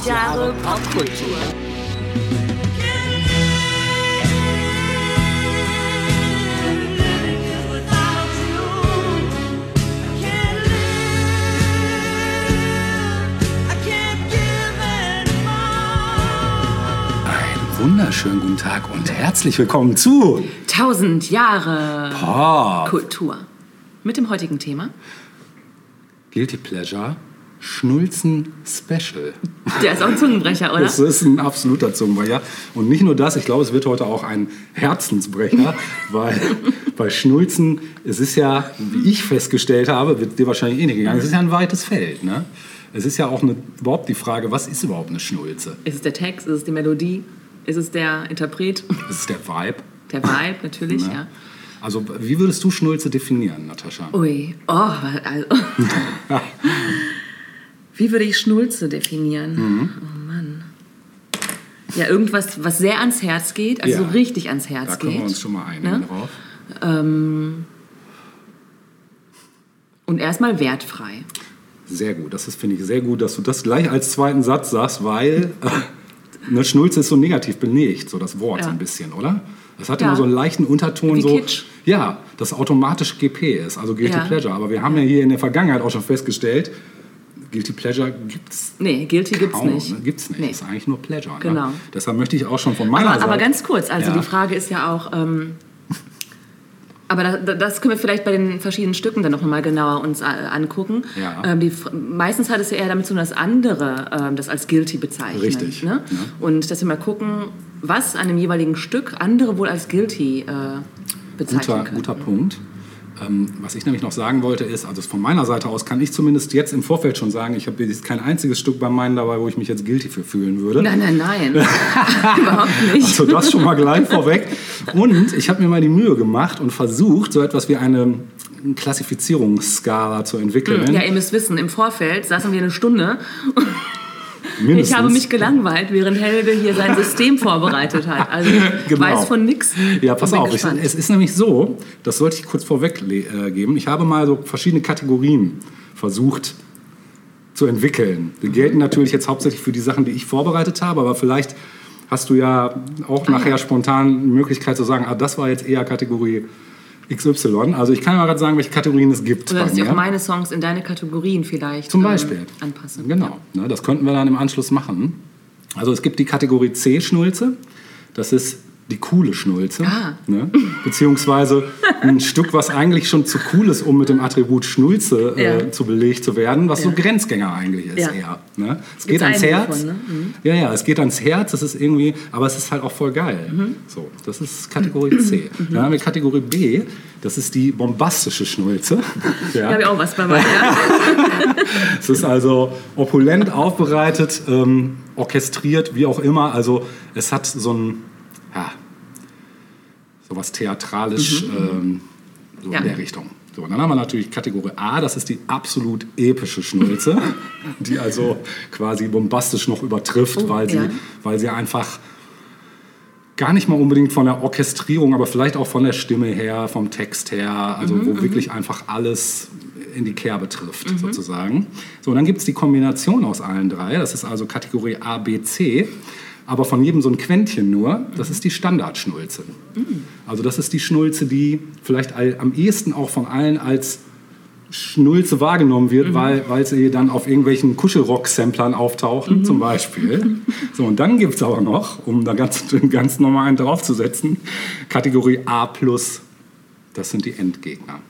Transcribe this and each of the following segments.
1000 Jahre Popkultur. Wunderschönen guten Tag und herzlich willkommen zu 1000 Jahre Pop. Kultur. Mit dem heutigen Thema. Guilty Pleasure Schnulzen Special. Der ist auch ein Zungenbrecher, oder? Das ist ein absoluter Zungenbrecher. Und nicht nur das, ich glaube, es wird heute auch ein Herzensbrecher, weil bei Schnulzen, es ist ja, wie ich festgestellt habe, wird dir wahrscheinlich eh nicht gegangen, es ist ja ein weites Feld. Ne? Es ist ja auch eine, überhaupt die Frage, was ist überhaupt eine Schnulze? Ist es der Text, ist es die Melodie, ist es der Interpret, ist der Vibe. der Vibe natürlich, Ne? ja. Also, wie würdest du Schnulze definieren, Natascha? Ui, oh, also. Wie würde ich Schnulze definieren? Mhm. Oh Mann. Ja, irgendwas, was sehr ans Herz geht, also Ja. so richtig ans Herz Da können geht. wir uns schon mal einigen Ne? drauf. Ähm, und erstmal wertfrei. Sehr gut, das ist, finde ich, sehr gut, dass du das gleich als zweiten Satz sagst, weil äh, eine Schnulze ist so negativ belegt, so das Wort Ja. so ein bisschen, oder? Das hat Ja. immer so einen leichten Unterton, Wie so, Kitsch. ja, das automatisch GP ist, also Guilty Ja. Pleasure. Aber wir haben ja hier in der Vergangenheit auch schon festgestellt, Guilty Pleasure gibt es Nee, Guilty gibt's kaum, nicht. Ne? Gibt's nicht, Nee. ist eigentlich nur Pleasure. Genau. Ne? Deshalb möchte ich auch schon von meiner Aber, Seite... aber ganz kurz, also Ja. die Frage ist ja auch, ähm, aber da, da- das können wir vielleicht bei den verschiedenen Stücken dann noch mal genauer uns äh, angucken. Ja. Ähm, die, meistens hat es ja eher damit zu tun, dass andere ähm, das als guilty bezeichnen. Richtig, Ne? ja. Und dass wir mal gucken, was an dem jeweiligen Stück andere wohl als guilty äh, bezeichnen Guter, können. guter Punkt. Ähm, was ich nämlich noch sagen wollte ist, also von meiner Seite aus kann ich zumindest jetzt im Vorfeld schon sagen, ich habe jetzt kein einziges Stück bei meinen dabei, wo ich mich jetzt guilty für fühlen würde. Nein, nein, nein. Überhaupt nicht. Also das schon mal gleich vorweg. Und ich habe mir mal die Mühe gemacht und versucht, so etwas wie eine Klassifizierungsskala zu entwickeln. ja, ihr müsst wissen, im Vorfeld saßen wir eine Stunde Ich Mindestens. habe mich gelangweilt, während Helge hier sein System vorbereitet hat. Also ich Genau. weiß von nichts. Ja, pass auf. Ich, es ist nämlich so, das sollte ich kurz vorweg äh, geben. Ich habe mal so verschiedene Kategorien versucht zu entwickeln. Die gelten natürlich jetzt hauptsächlich für die Sachen, die ich vorbereitet habe, aber vielleicht hast du ja auch Ah, nachher spontan die Möglichkeit zu sagen, ah, das war jetzt eher Kategorie XY. Also ich kann ja mal gerade sagen, welche Kategorien es gibt Oder dass ich auch meine Songs in deine Kategorien vielleicht Zum ähm, Beispiel. anpassen. Genau, ne, das könnten wir dann im Anschluss machen. Also es gibt die Kategorie C-Schnulze, das ist die coole Schnulze. Ah. Ne? Beziehungsweise ein Stück, was eigentlich schon zu cool ist, um mit dem Attribut Schnulze äh, Ja. zu belegt zu werden, was so Ja. Grenzgänger eigentlich ist Ja. eher. Ne? Es Gibt's geht ans Herz. von, ne? Mhm. Ja, ja, es geht ans Herz, das ist irgendwie, aber es ist halt auch voll geil. Mhm. So, das ist Kategorie C. Dann haben wir Kategorie B, das ist die bombastische Schnulze. Da habe ich auch was bei mir. Ja. Es ist also opulent aufbereitet, ähm, orchestriert, wie auch immer. Also es hat so ein, ja, sowas theatralisch ähm, so Mhm, Ja. in der Richtung. So, dann haben wir natürlich Kategorie A, das ist die absolut epische Schnulze, die also quasi bombastisch noch übertrifft, Oh, weil, sie, ja. weil sie einfach gar nicht mal unbedingt von der Orchestrierung, aber vielleicht auch von der Stimme her, vom Text her, also Mhm, wo wirklich einfach alles in die Kerbe trifft, Mhm. sozusagen. So, und dann gibt es die Kombination aus allen drei, das ist also Kategorie A, B, C, aber von jedem so ein Quäntchen nur, das ist die Standardschnulze. Also das ist die Schnulze, die vielleicht am ehesten auch von allen als Schnulze wahrgenommen wird, weil, weil sie dann auf irgendwelchen Kuschelrock-Samplern auftauchen, zum Beispiel. So, und dann gibt es aber noch, um da ganz, ganz normal einen draufzusetzen, Kategorie A+. Das sind die Endgegner.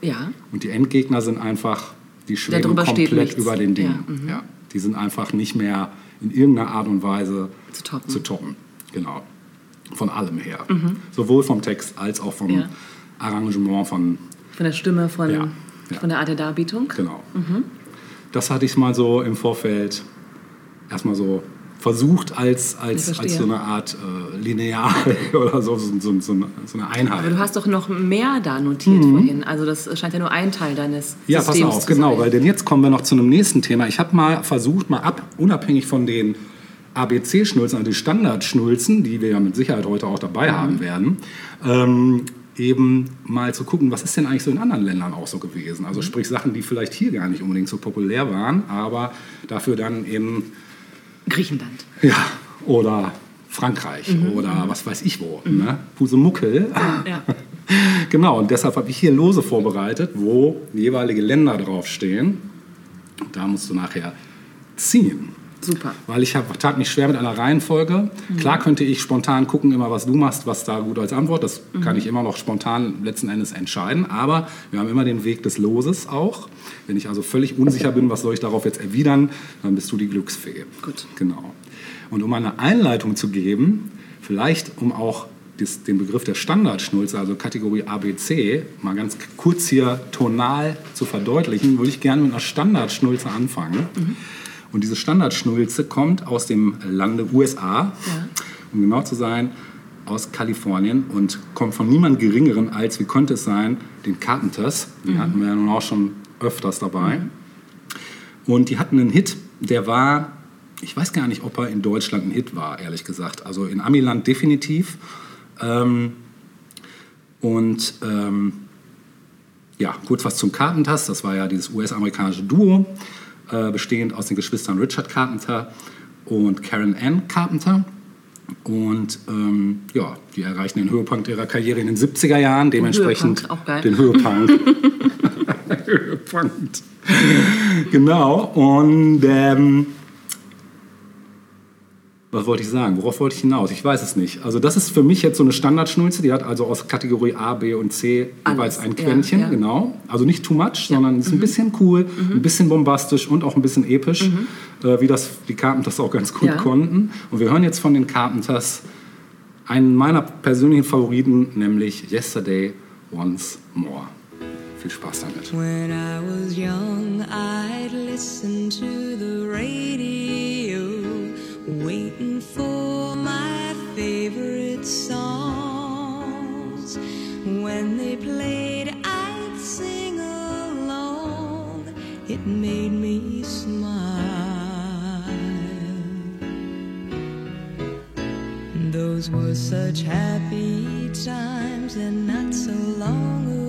ja. Und die Endgegner sind einfach, die schweben komplett über den Dingen. Ja, mhm. Ja, die sind einfach nicht mehr in irgendeiner Art und Weise Zu toppen. Zu toppen. Genau. Von allem her. Sowohl vom Text als auch vom Mhm. Ja. Arrangement von Von der Stimme, von, ja. von der Art der Darbietung. Genau. Mhm. Das hatte ich mal so im Vorfeld erstmal so versucht als, als, als so eine Art äh, Lineal oder so, so, so, so, eine, Einheit. Aber du hast doch noch mehr da notiert vorhin. Also das scheint ja nur ein Teil deines Mhm. Ja, pass Systems auf, genau, weil denn jetzt kommen wir noch zu einem nächsten Thema. Ich habe mal versucht, mal ab, unabhängig von den ABC-Schnulzen, also die Standardschnulzen, die wir ja mit Sicherheit heute auch dabei Mhm. haben werden, ähm, eben mal zu gucken, was ist denn eigentlich so in anderen Ländern auch so gewesen. Also sprich Sachen, die vielleicht hier gar nicht unbedingt so populär waren, aber dafür dann eben Griechenland. ja, oder Frankreich oder was weiß ich wo. Ne? Pusemuckel. Ja. genau, und deshalb habe ich hier Lose vorbereitet, wo jeweilige Länder draufstehen. Da musst du nachher ziehen. Super. Weil ich hab, tat mich schwer mit einer Reihenfolge. Klar könnte ich spontan gucken, immer was du machst, was da gut als Antwort. Das kann ich immer noch spontan letzten Endes entscheiden. Aber wir haben immer den Weg des Loses auch. Wenn ich also völlig unsicher bin, was soll ich darauf jetzt erwidern, dann bist du die Glücksfee. Gut. Genau. Und um eine Einleitung zu geben, vielleicht um auch das, den Begriff der Standardschnulze, also Kategorie ABC, mal ganz kurz hier tonal zu verdeutlichen, würde ich gerne mit einer Standardschnulze anfangen. Und diese Standardschnulze kommt aus dem Lande USA, um genau zu sein, aus Kalifornien und kommt von niemand Geringeren als, wie könnte es sein, den Carpenters. Die hatten wir ja nun auch schon öfters dabei. Und die hatten einen Hit, der war, ich weiß gar nicht, ob er in Deutschland ein Hit war, ehrlich gesagt. Also in Amiland definitiv. Ähm, und ähm, ja, kurz was zum Carpenters. Das war ja dieses US-amerikanische Duo, äh, bestehend aus den Geschwistern Richard Carpenter und Karen Ann Carpenter. Und ähm, ja, die erreichten den Höhepunkt ihrer Karriere in den 70er Jahren, dementsprechend Höhepunkt, den Höhepunkt. Höhepunkt. genau, und ähm, was wollte ich sagen? Worauf wollte ich hinaus? Ich weiß es nicht. Also das ist für mich jetzt so eine Standardschnulze, die hat also aus Kategorie A, B und C jeweils ein ja, Quäntchen, ja. genau. Also nicht too much, sondern ist ein bisschen cool, ein bisschen bombastisch und auch ein bisschen episch, äh, wie das die Carpenters auch ganz gut Ja. konnten. Und wir hören jetzt von den Carpenters einen meiner persönlichen Favoriten, nämlich Yesterday Once More. Viel Spaß damit. When I was young, I'd listen to the radio, waiting for my favorite songs. When they played, I'd sing along. It made me smile. Those were such happy times and not so long ago.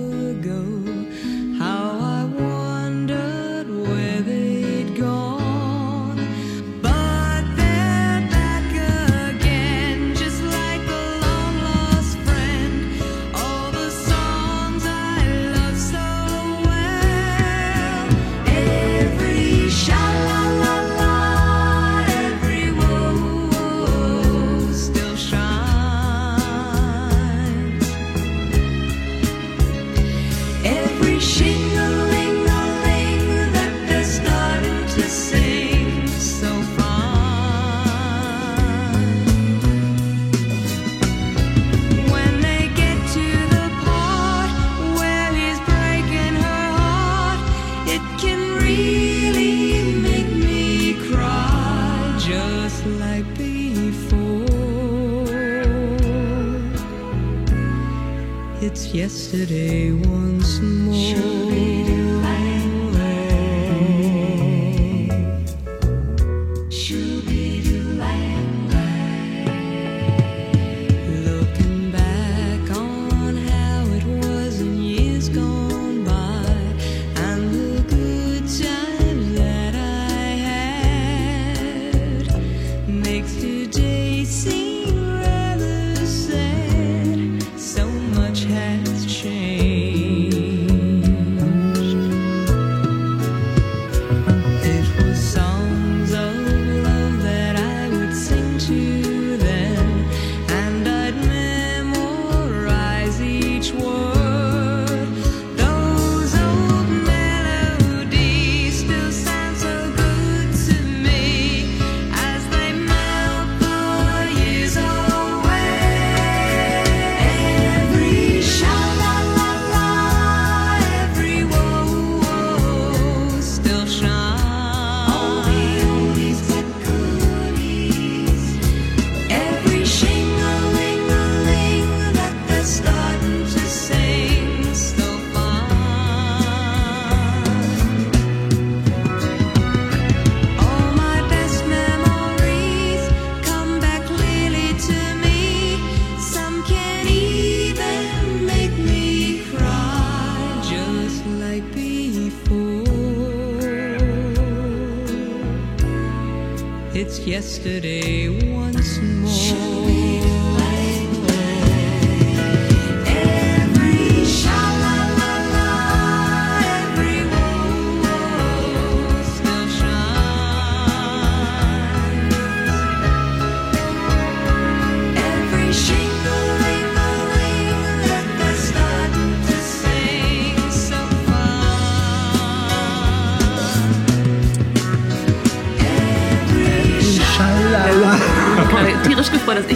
Yesterday once more. Looking back on how it was in years gone by and the good times that I had makes today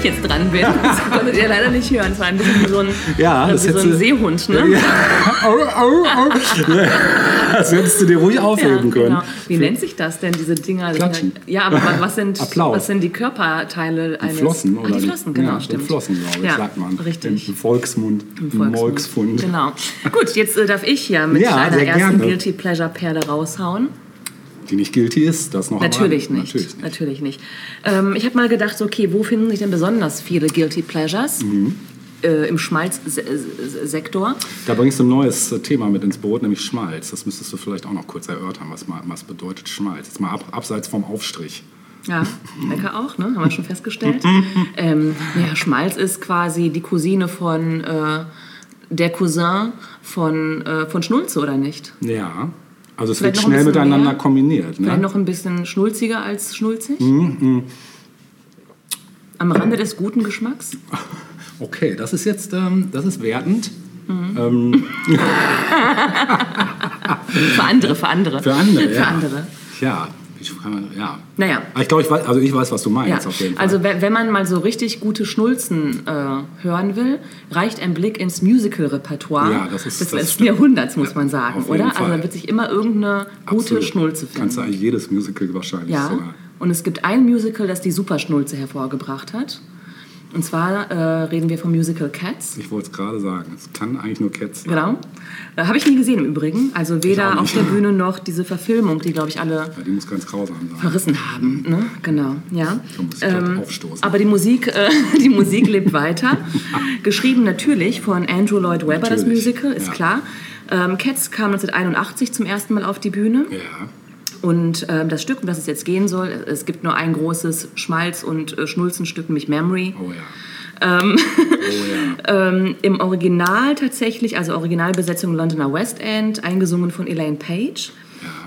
jetzt dran bin. Das konntet ihr leider nicht hören. Es war ein bisschen wie so ein, Ja, das wie so ein Seehund, ne? Ja. Au, au, au. Das hättest du dir ruhig aufheben können. Genau. Wie nennt sich das denn, diese Dinger? Klatschen. Ja, aber was sind, Applaus. was sind die Körperteile eines... Flossen, Ach, oder? die Flossen, genau, ja, stimmt. Die Flossen, glaube ich, sagt man. Richtig. Im Volksmund. Im Volksmund. Genau. Gut, jetzt äh, darf ich ja mit Ja, einer ersten gerne. Guilty Pleasure Perle raushauen. Die nicht guilty ist, das noch Natürlich nicht. Natürlich nicht. Natürlich nicht. Ähm, ich habe mal gedacht, okay, wo finden sich denn besonders viele Guilty Pleasures? Mhm. Äh, Im Schmalzsektor. Da bringst du ein neues äh, Thema mit ins Boot, nämlich Schmalz. Das müsstest du vielleicht auch noch kurz erörtern, was, mal, was bedeutet Schmalz. Jetzt mal ab, abseits vom Aufstrich. Ja, lecker auch, ne? Haben wir schon festgestellt. ähm, ja, Schmalz ist quasi die Cousine von äh, der Cousin von, äh, von Schnulze, oder nicht? Ja. Also es Vielleicht wird schnell miteinander mehr? kombiniert. Vielleicht Ne? noch ein bisschen schnulziger als schnulzig. Mhm, Am Rande des guten Geschmacks. Okay, das ist jetzt ähm, das ist wertend. Für andere, für andere. Für andere, Für ja. andere. Ja, ich, kann- ja. Naja. Aber Ich glaube, ich weiß, also ich weiß, was du Ja, meinst auf jeden Fall. also wenn man mal so richtig gute Schnulzen äh, hören will, reicht ein Blick ins Musical-Repertoire Ja, das ist- des das letzten. Jahrhunderts, muss man sagen, oder? Also Fall. da wird sich immer irgendeine gute Absolut. Schnulze finden. Kannst du eigentlich jedes Musical wahrscheinlich Ja, sogar. und es gibt ein Musical, das die Superschnulze hervorgebracht hat. Und zwar äh, reden wir vom Musical Cats. Ich wollte es gerade sagen. Es kann eigentlich nur Cats sein. Genau. Äh, Habe ich nie gesehen im Übrigen. Also weder auf der Bühne noch diese Verfilmung, die, glaube ich, alle Ja, die muss ganz grausam sein. verrissen haben. Ne? Genau, ja. Ähm, aufstoßen. aber die Musik, äh, die Musik lebt weiter. Geschrieben natürlich von Andrew Lloyd Webber, das Natürlich, Musical, ist ja. klar. Ähm, Cats kam 1981 zum ersten Mal auf die Bühne. Ja. Und ähm, das Stück, um das es jetzt gehen soll, es gibt nur ein großes Schmalz- und äh, Schnulzenstück, nämlich Memory. Oh ja. oh ja. Ähm, Im Original tatsächlich, also Originalbesetzung Londoner West End, eingesungen von Elaine Page.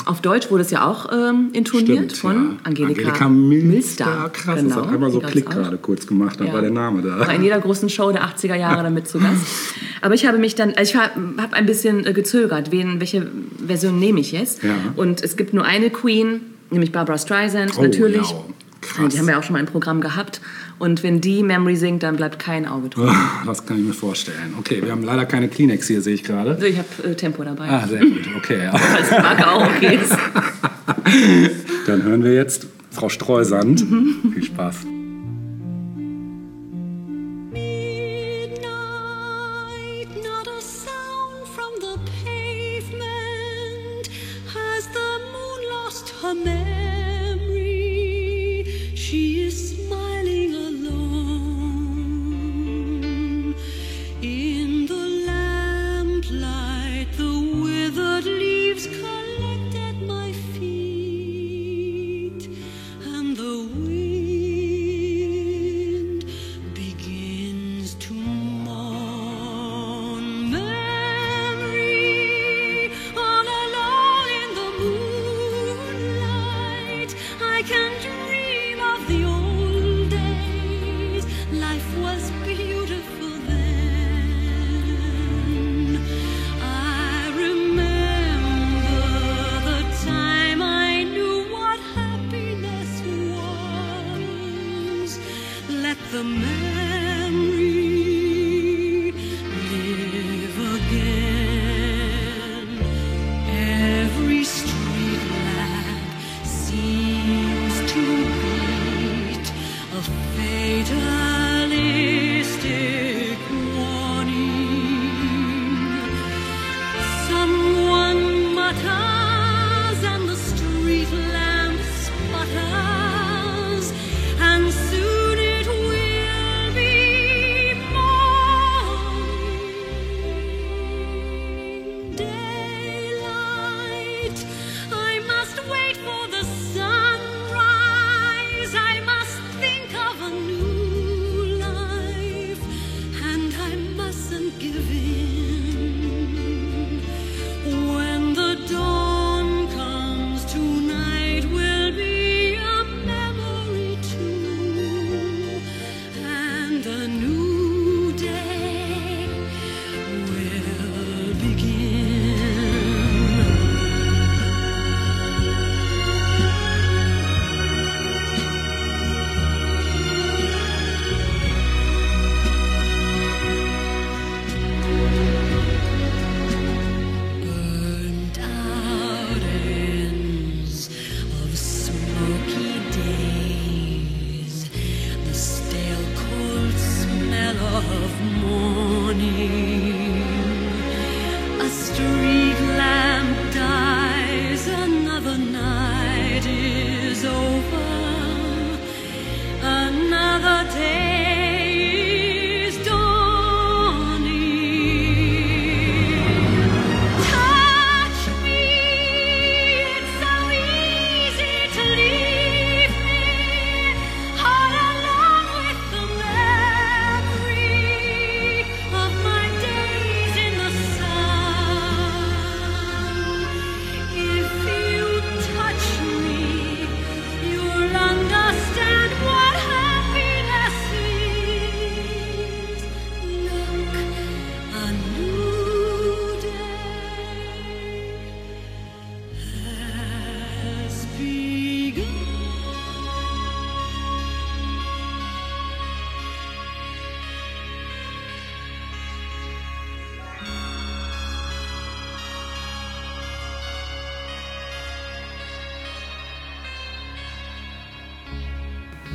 Auf Deutsch wurde es ja auch ähm, intoniert Stimmt, von ja. Angelika, Milster. Krass, Genau, das hat einmal so Klick gerade kurz gemacht, da Ja. war der Name da. War in jeder großen Show der 80er Jahre damit zu Gast. Aber ich habe mich dann, also ich habe ein bisschen äh, gezögert, wen, welche Version nehme ich jetzt. Ja. Und es gibt nur eine Queen, nämlich Barbara Streisand, Oh, natürlich. ja. Krass. Die haben wir auch schon mal im Programm gehabt. Und wenn die Memory singt, dann bleibt kein Auge drauf. Das kann ich mir vorstellen. Okay, wir haben leider keine Kleenex hier, sehe ich gerade. Also ich habe äh, Tempo dabei. Ah, sehr gut. Okay, ja. Falls Marke auch okay ist. Dann hören wir jetzt Frau Streusand. Viel Spaß.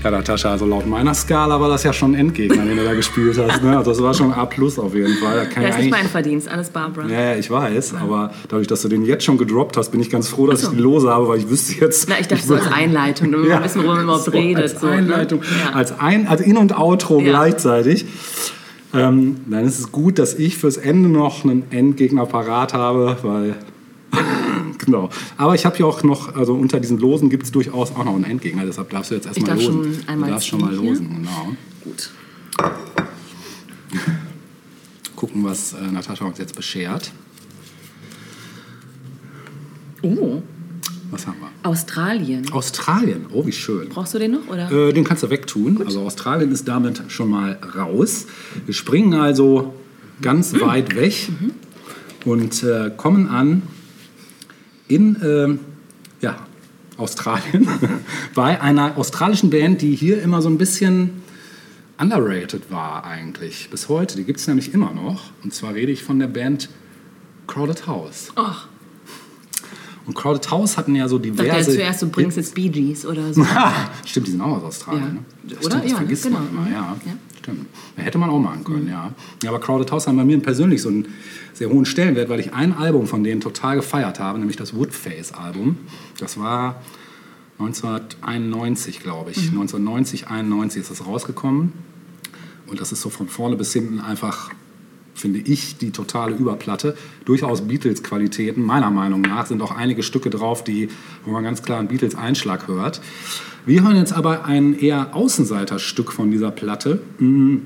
Ja, Natascha, also laut meiner Skala war das ja schon ein Endgegner, den du da gespielt hast. Ne? Also das war schon A plus auf jeden Fall. Da ich ist nicht mein Verdienst, alles Barbara. Ja, ja, ich weiß, aber dadurch, dass du den jetzt schon gedroppt hast, bin ich ganz froh, dass so. ich die Lose habe, weil ich wüsste jetzt. Na, ich dachte so als Einleitung, damit wir wissen, worüber man überhaupt so, redet. Als so, ne? Einleitung, Ja. als, ein, als In- und Outro Ja. gleichzeitig. Ähm, dann ist es gut, dass ich fürs Ende noch einen Endgegner parat habe, weil. Genau. Aber ich habe ja auch noch, also unter diesen Losen gibt es durchaus auch noch einen Endgegner, deshalb darfst du jetzt erstmal losen. schon einmal du darfst schon mal ziehen hier. losen, genau. Gut. Gucken, was äh, Natascha uns jetzt beschert. Oh, Was haben wir? Australien. Australien, oh, wie schön. Brauchst du den noch? Oder? Äh, den kannst du wegtun. Also Australien ist damit schon mal raus. Wir springen also ganz Mhm. weit weg und äh, kommen an in ähm, ja, Australien bei einer australischen Band, die hier immer so ein bisschen underrated war eigentlich bis heute. Die gibt es nämlich immer noch. Und zwar rede ich von der Band Crowded House. Ach, Und Crowded House hatten ja so dachte diverse... ja zuerst, du bringst jetzt Bee Gees oder so. Stimmt, die sind auch aus Australien. Ja. Ne? Oder? Stimmt, das Ja, vergisst genau. man immer. Ja, Ja. Stimmt. Hätte man auch machen können, ja. ja. Aber Crowded House haben bei mir persönlich so einen sehr hohen Stellenwert, weil ich ein Album von denen total gefeiert habe, nämlich das Woodface-Album. Das war 1991, glaube ich. Mhm. 1990, 91 ist das rausgekommen. Und das ist so von vorne bis hinten einfach, finde ich, die totale Überplatte. Durchaus Beatles-Qualitäten. Meiner Meinung nach sind auch einige Stücke drauf, die, wo man ganz klar einen Beatles-Einschlag hört. Wir hören jetzt aber ein eher Außenseiterstück von dieser Platte, mm,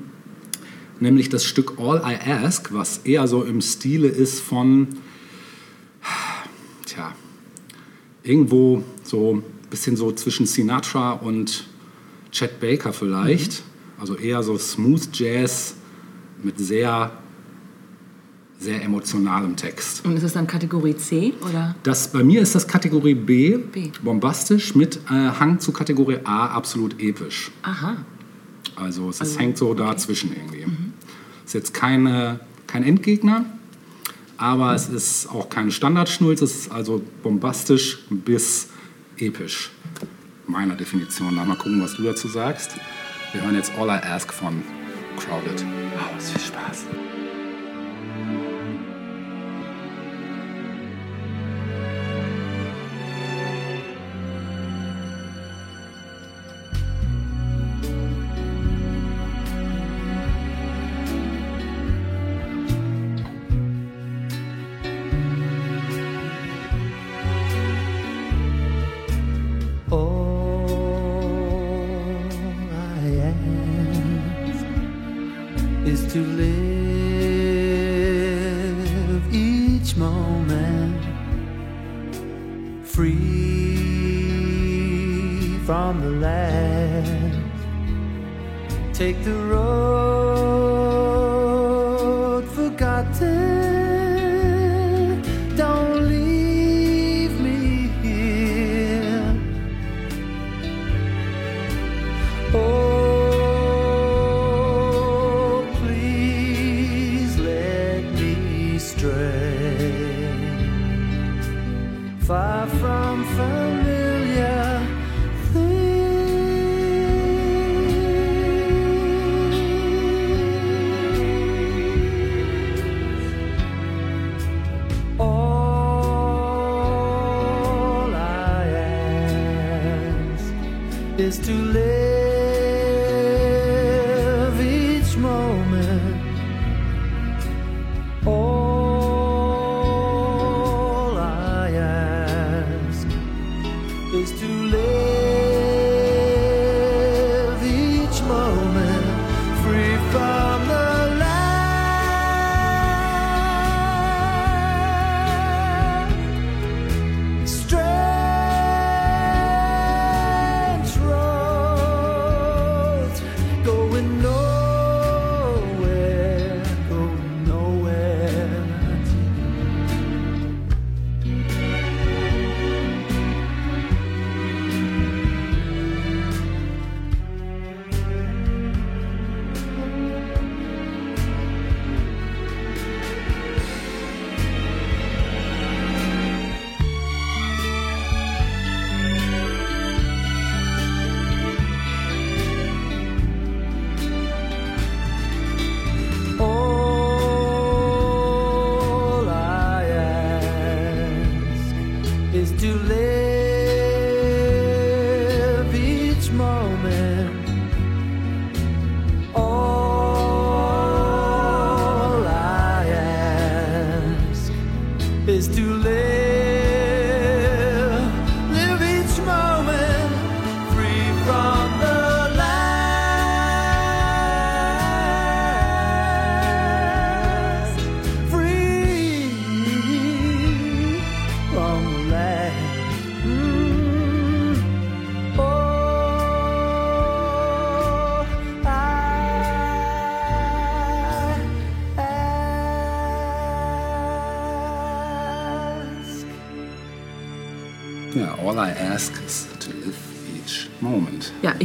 nämlich das Stück All I Ask, was eher so im Stile ist von, tja, irgendwo so ein bisschen so zwischen Sinatra und Chet Baker vielleicht. Also eher so Smooth Jazz mit sehr, sehr emotionalem Text. Und ist es dann Kategorie C oder? Das, bei mir ist das Kategorie B, B. bombastisch, mit äh, Hang zu Kategorie A, absolut episch. Aha. Also es Also, hängt so dazwischen irgendwie. Ist jetzt keine, kein Endgegner, aber es ist auch keine Standardschnulz, es ist also bombastisch bis episch. Meiner Definition nach. Mal gucken, was du dazu sagst. Wir hören jetzt All I Ask von Crowded House. Viel Spaß. All is to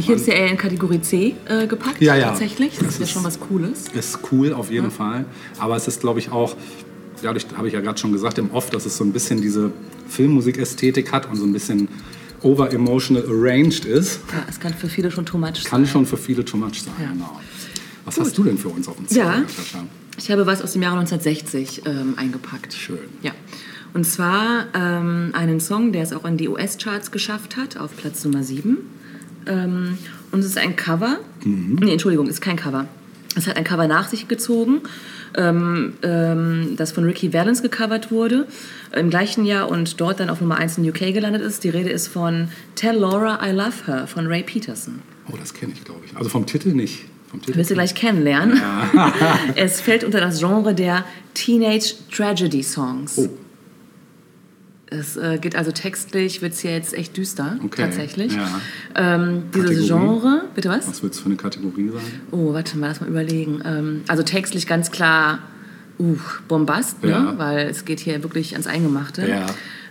Ja, hätte es ja eher in Kategorie C äh, gepackt, Ja, ja. tatsächlich. Das, Das ist ja ist- schon was Cooles. Ist cool auf jeden Fall. Aber es ist, glaube ich, auch, dadurch habe ich ja gerade schon gesagt im Off, dass es so ein bisschen diese Filmmusik-Ästhetik hat und so ein bisschen over-emotional arranged ist. Ja, es kann für viele schon too much Kann sein. schon für viele too much sein. Ja. Genau. Was hast du denn für uns auf dem Zettel, Ja. Ich habe was aus dem Jahre 1960 ähm, eingepackt. Schön. Ja. Und zwar ähm, einen Song, der es auch in die US-Charts geschafft hat, auf Platz Nummer 7. Ähm, und es ist ein Cover. Nee, Entschuldigung, es ist kein Cover. Es hat ein Cover nach sich gezogen, ähm, ähm, das von Ricky Valens gecovert wurde, im gleichen Jahr und dort dann auf Nummer 1 in UK gelandet ist. Die Rede ist von Tell Laura I Love Her von Ray Peterson. Oh, das kenne ich, glaube ich. Also vom Titel nicht. Vom Titel Wirst du gleich kennenlernen. es fällt unter das Genre der Teenage Tragedy Songs. Oh. Es äh, geht also textlich, wird es hier jetzt echt düster, Okay, tatsächlich. ja. Ähm, dieses? Genre, bitte was? Was wird es für eine Kategorie sein? Oh, warte mal, lass mal überlegen. Ähm, also textlich ganz klar, uh, Bombast, Ja. ne? weil es geht hier wirklich ans Eingemachte. Ja.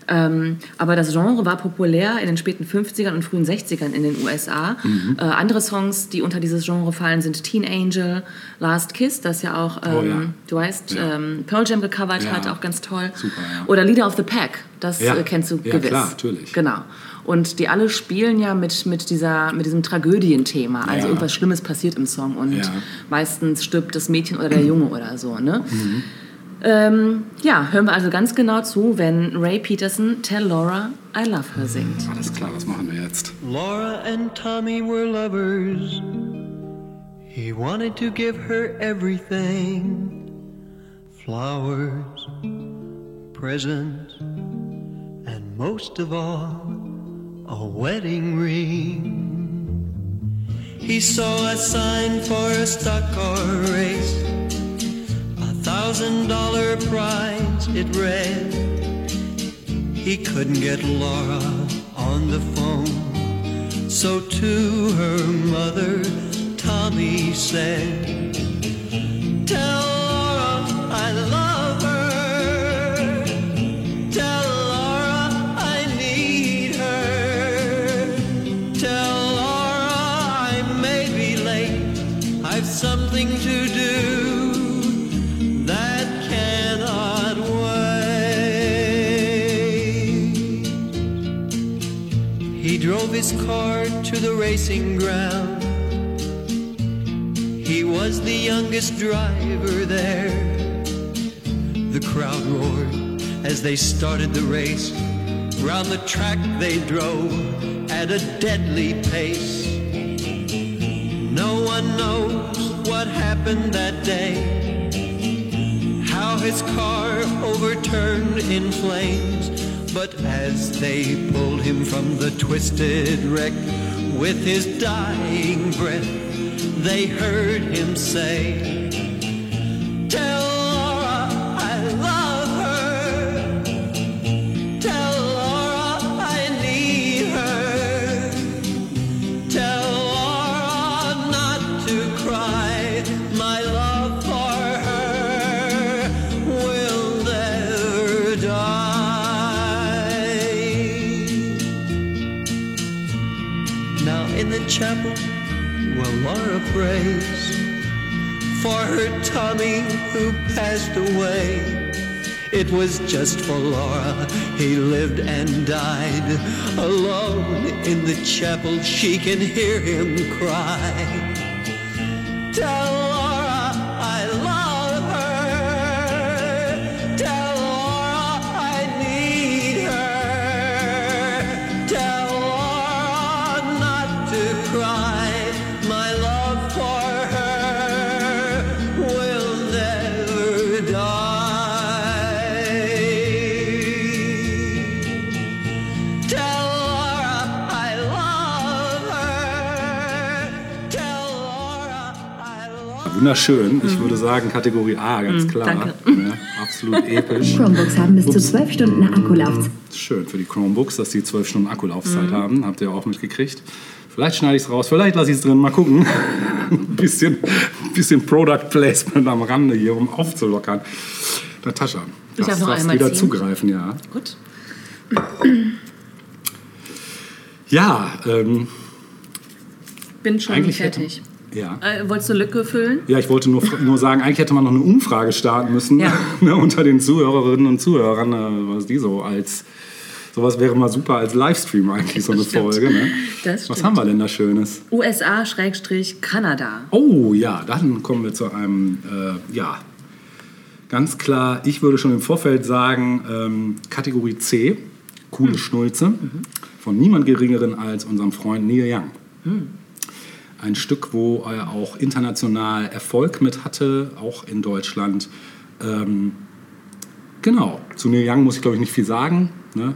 Ähm, aber das Genre war populär in den späten 50ern und frühen 60ern in den USA. Mhm. Äh, andere Songs, die unter dieses Genre fallen, sind Teen Angel, Last Kiss, das ja auch, ähm, Oh ja. du weißt, Ja. ähm, Pearl Jam gecovert Ja. hat, auch ganz toll. Super, ja. Oder Leader of the Pack, das Ja. äh, kennst du Ja, gewiss. klar, natürlich. Genau. Und die alle spielen ja mit, mit, dieser, mit diesem Tragödienthema. Also Ja. irgendwas Schlimmes passiert im Song und Ja. meistens stirbt das Mädchen oder der Junge oder so. Ne? Ähm, ja, hören wir also ganz genau zu, wenn Ray Peterson Tell Laura I Love Her singt. Alles klar, was machen wir jetzt? Laura and Tommy were lovers. He wanted to give her everything flowers, presents, and most of all, a wedding ring. He saw a sign for a stock car race, a thousand dollar prize, it read. He couldn't get Laura on the phone. So to her mother, Tommy said, Tell his car to the racing ground. He was the youngest driver there. The crowd roared as they started the race. Round the track they drove at a deadly pace. No one knows what happened that day. How his car overturned in flames. But as they pulled him from the twisted wreck with his dying breath, they heard him say, prays for her Tommy who passed away. It was just for Laura he lived and died. Alone in the chapel, she can hear him cry. Tell Wunderschön. Ich würde sagen Kategorie A, ganz klar. danke. Ja, absolut episch. Chromebooks haben bis zu 12 Stunden Akkulaufzeit. Schön für die Chromebooks, dass die 12 Stunden Akkulaufzeit haben. Habt ihr auch mitgekriegt. Vielleicht schneide ich es raus, vielleicht lasse ich es drin. Mal gucken. ein bisschen, bisschen Product Placement am Rande hier, um aufzulockern. Natascha, Ich darf das noch einmal wieder ziehen. zugreifen, ja. Gut. Ja, ähm, Bin schon eigentlich fertig. Hätte, ja. Äh, wolltest du Lücke füllen? Ja, ich wollte nur, nur sagen, eigentlich hätte man noch eine Umfrage starten müssen Ja. ne, unter den Zuhörerinnen und Zuhörern, äh, was die so als sowas wäre mal super als Livestream eigentlich so eine. Folge. Ne? Was haben wir denn da Schönes? USA-Kanada. Oh ja, dann kommen wir zu einem, äh, ja, ganz klar, ich würde schon im Vorfeld sagen, ähm, Kategorie C, coole Hm. Schnulze, von niemand Geringeren als unserem Freund Neil Young. Hm. Ein Stück, wo er auch international Erfolg mit hatte, auch in Deutschland. Ähm, genau, zu Neil Young muss ich glaube ich nicht viel sagen. Ne?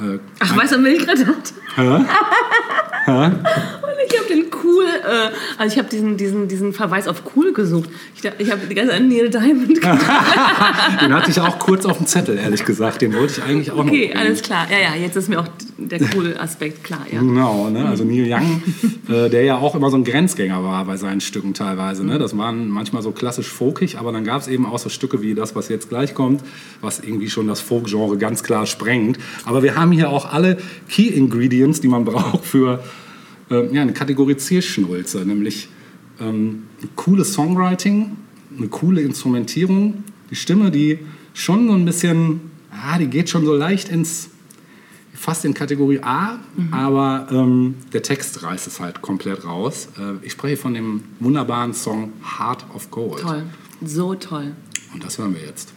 Äh, Ach, weißer Milchredat. Hä? Und ich habe den cool, äh, also ich habe diesen, diesen, diesen Verweis auf cool gesucht. Ich, ich habe die ganze Zeit an Neil Diamond gedacht. Den hatte ich auch kurz auf dem Zettel, ehrlich gesagt. Den wollte ich eigentlich auch noch. Okay, alles klar. Ja, ja, jetzt ist mir auch der cool Aspekt klar, ja. Genau, ne? also Neil Young, äh, der ja auch immer so ein Grenzgänger war bei seinen Stücken teilweise. Ne? Das waren manchmal so klassisch folkig, aber dann gab es eben auch so Stücke wie das, was jetzt gleich kommt, was irgendwie schon das Folk-Genre ganz klar sprengt. Aber wir haben hier auch alle Key-Ingredients, die man braucht für äh, ja, eine Kategorie C-Schnulze, nämlich ähm, ein cooles Songwriting, eine coole Instrumentierung, die Stimme, die schon so ein bisschen, ah, die geht schon so leicht ins fast in Kategorie A, aber ähm, der Text reißt es halt komplett raus. Äh, ich spreche von dem wunderbaren Song Heart of Gold. Toll. So toll. Und das hören wir jetzt.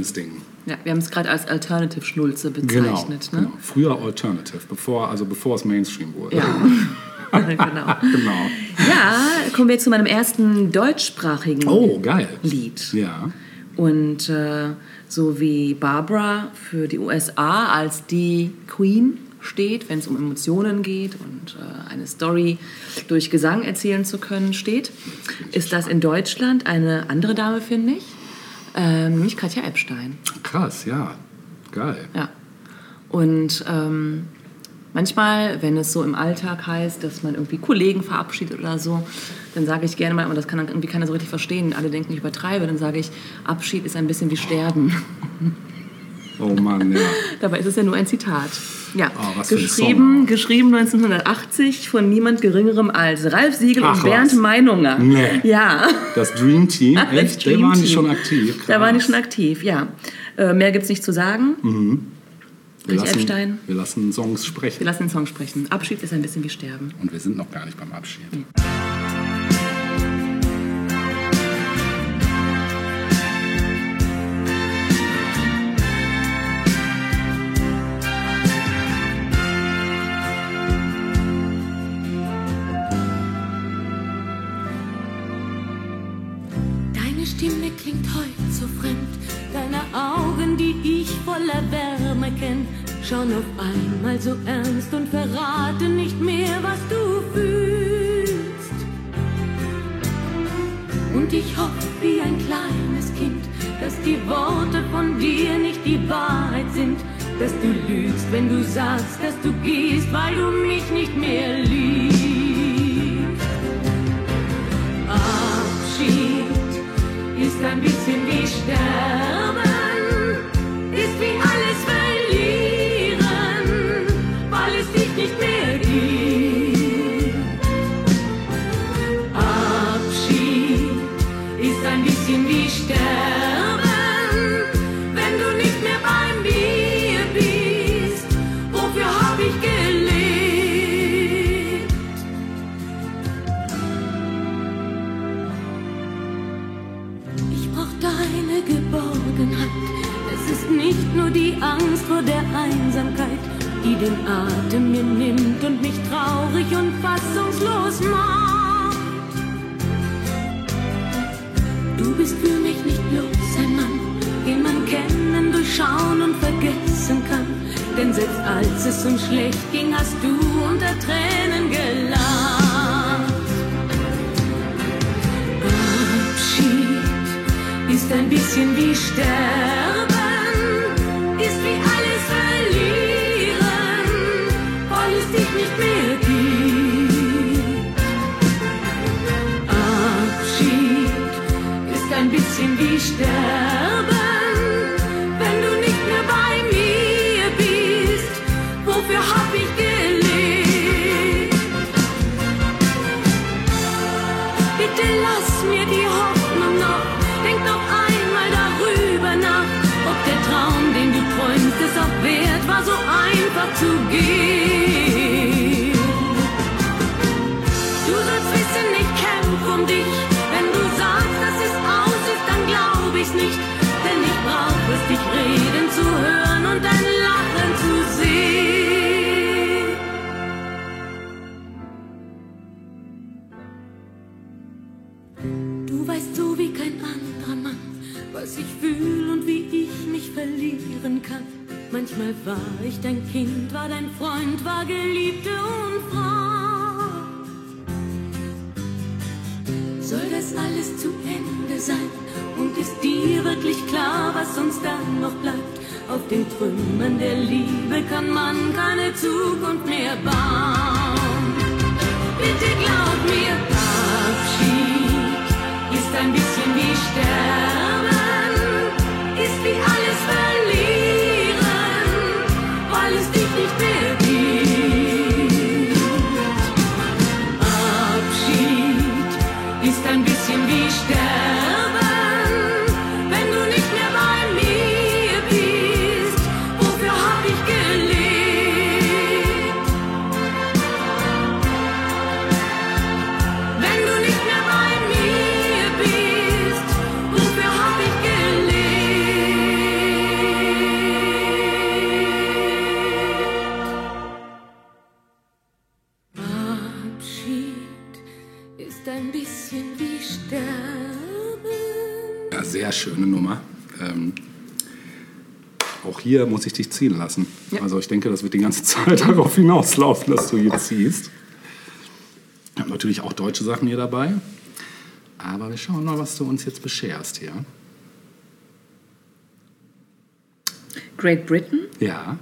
Schönes Ding. Ja, wir haben es gerade als Alternative Schnulze Genau, bezeichnet. genau. Ne? Früher Alternative, bevor, also bevor es Mainstream wurde. Ja. genau. genau. Ja, kommen wir zu meinem ersten deutschsprachigen Oh, geil. Lied. Ja. Und äh, so wie Barbara für die USA als die Queen steht, wenn es um Emotionen geht und äh, eine Story durch Gesang erzählen zu können steht, ist das in Deutschland eine andere Dame, finde ich, ähm, nämlich Katja Epstein. Krass, ja. Geil. Ja. Und ähm, manchmal, wenn es so im Alltag heißt, dass man irgendwie Kollegen verabschiedet oder so, dann sage ich gerne mal, und das kann dann irgendwie keiner so richtig verstehen, alle denken, ich übertreibe, dann sage ich, Abschied ist ein bisschen wie Sterben. Oh Mann, ja. Dabei ist es ja nur ein Zitat. Ja, ein geschrieben, geschrieben 1980 von niemand Geringerem als Ralf Siegel Ach, und Bernd was. Meinunger. Nee. Ja. Das Dream Team, Das echt? Da Dream waren die schon aktiv. Krass. Da waren die schon aktiv, ja. Äh, mehr gibt es nicht zu sagen. wir Durch lassen, Epstein. Wir lassen Songs Wir sprechen. lassen den Song sprechen. Abschied ist ein bisschen wie Sterben. Und wir sind noch gar nicht beim Abschied. Deine Kenn, schauen auf einmal so ernst und verraten nicht mehr, was du fühlst. Und ich hoffe wie ein kleines Kind, dass die Worte von dir nicht die Wahrheit sind, dass du lügst, wenn du sagst, dass du gehst, weil du mich nicht mehr liebst. Abschied ist ein bisschen wie Sterben, ist wie alles verlieren, nur die Angst vor der Einsamkeit, die den Atem mir nimmt und mich traurig und fassungslos macht. Du bist für mich nicht bloß ein Mann, den man kennen, durchschauen und vergessen kann. Denn selbst als es uns schlecht ging, hast du unter Tränen gelacht. Abschied ist ein bisschen wie Sterben, dich reden zu hören und dein Lachen zu sehen. Du weißt so wie kein anderer Mann, was ich fühl und wie ich mich verlieren kann. Manchmal war ich dein Kind, war dein Freund, war Geliebte und Frau. Soll das alles zu Ende sein? Wirklich klar, was uns dann noch bleibt? Auf den Trümmern der Liebe kann man keine Zukunft mehr bauen. Bitte glaub mir, Abschied ist ein bisschen wie Sterben, ist wie alles verlieren, schöne Nummer. Ähm, auch hier muss ich dich ziehen lassen. Ja. Also ich denke, das wird die ganze Zeit darauf hinauslaufen, dass du hier ziehst. Ich habe natürlich auch deutsche Sachen hier dabei. Aber wir schauen mal, was du uns jetzt bescherst hier. Great Britain, Ja.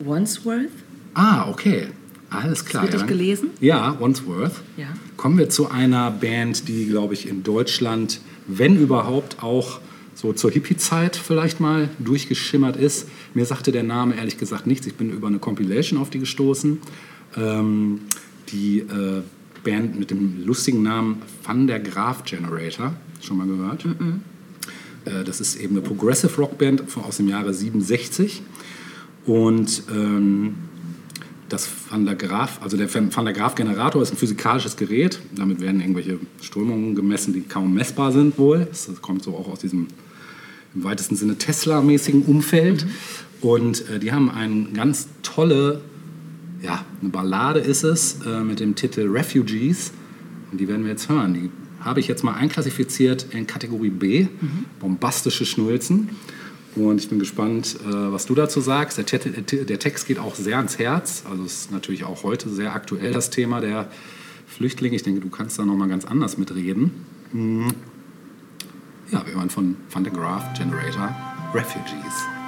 Wandsworth. Ah, okay. Alles klar. richtig ja. gelesen? Ja, Wandsworth. Ja. Kommen wir zu einer Band, die, glaube ich, in Deutschland, wenn überhaupt, auch so zur Hippie-Zeit vielleicht mal durchgeschimmert ist. Mir sagte der Name ehrlich gesagt nichts. Ich bin über eine Compilation auf die gestoßen. Ähm, die äh, Band mit dem lustigen Namen Van der Graaf Generator. Schon mal gehört? Äh, das ist eben eine Progressive Rock Band aus dem Jahre 67. Und ähm, das Van der Graaf, also der Van der Graaf Generator ist ein physikalisches Gerät. Damit werden irgendwelche Strömungen gemessen, die kaum messbar sind wohl. Das kommt so auch aus diesem im weitesten Sinne Tesla-mäßigen Umfeld. Und äh, die haben eine ganz tolle, ja, eine Ballade ist es, äh, mit dem Titel Refugees. Und die werden wir jetzt hören. Die habe ich jetzt mal einklassifiziert in Kategorie B, bombastische Schnulzen. Und ich bin gespannt, äh, was du dazu sagst. Der, Titel- der Text geht auch sehr ans Herz. Also es ist natürlich auch heute sehr aktuell das Thema der Flüchtlinge. Ich denke, du kannst da noch mal ganz anders mitreden. Mhm. Ja, wir hören von Van der Graaf Generator Refugees.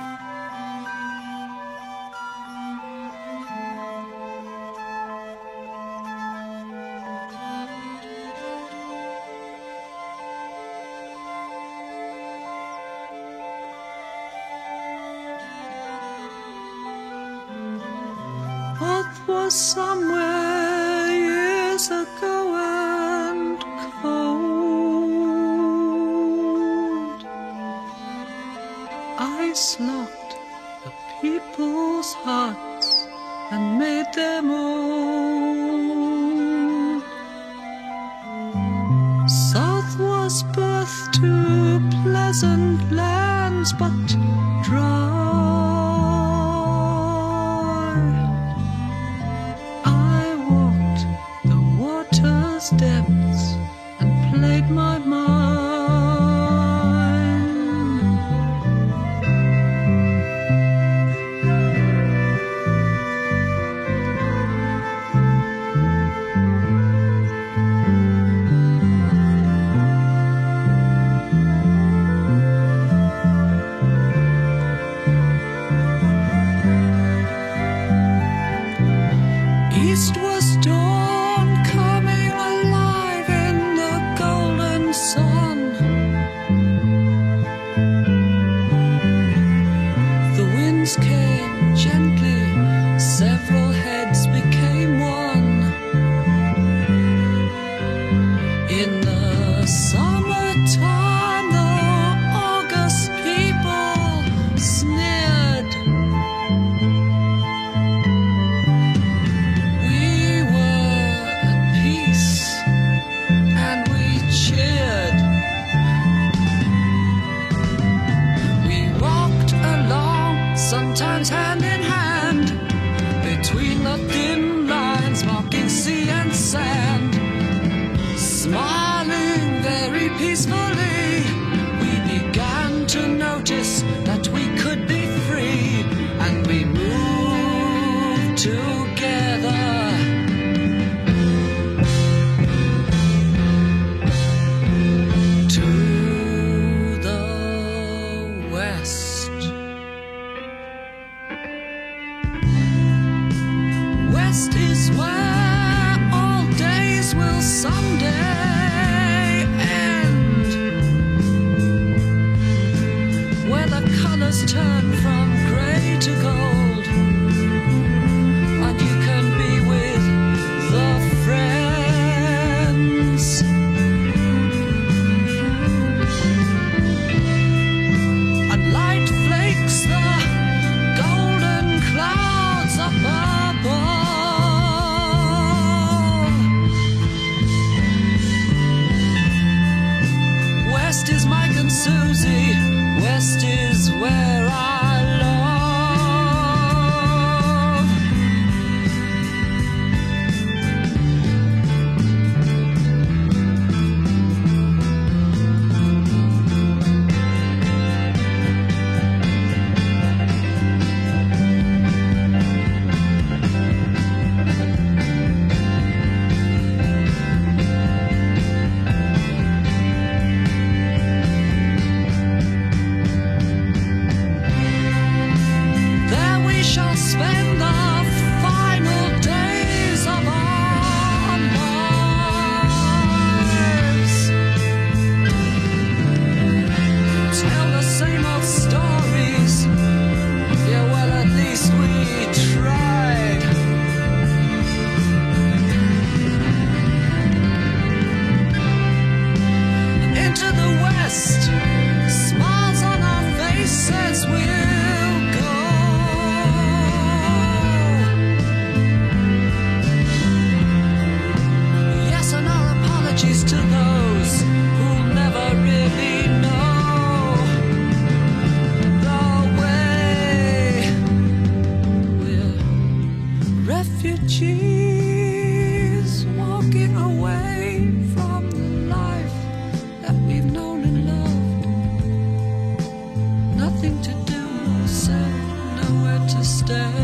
that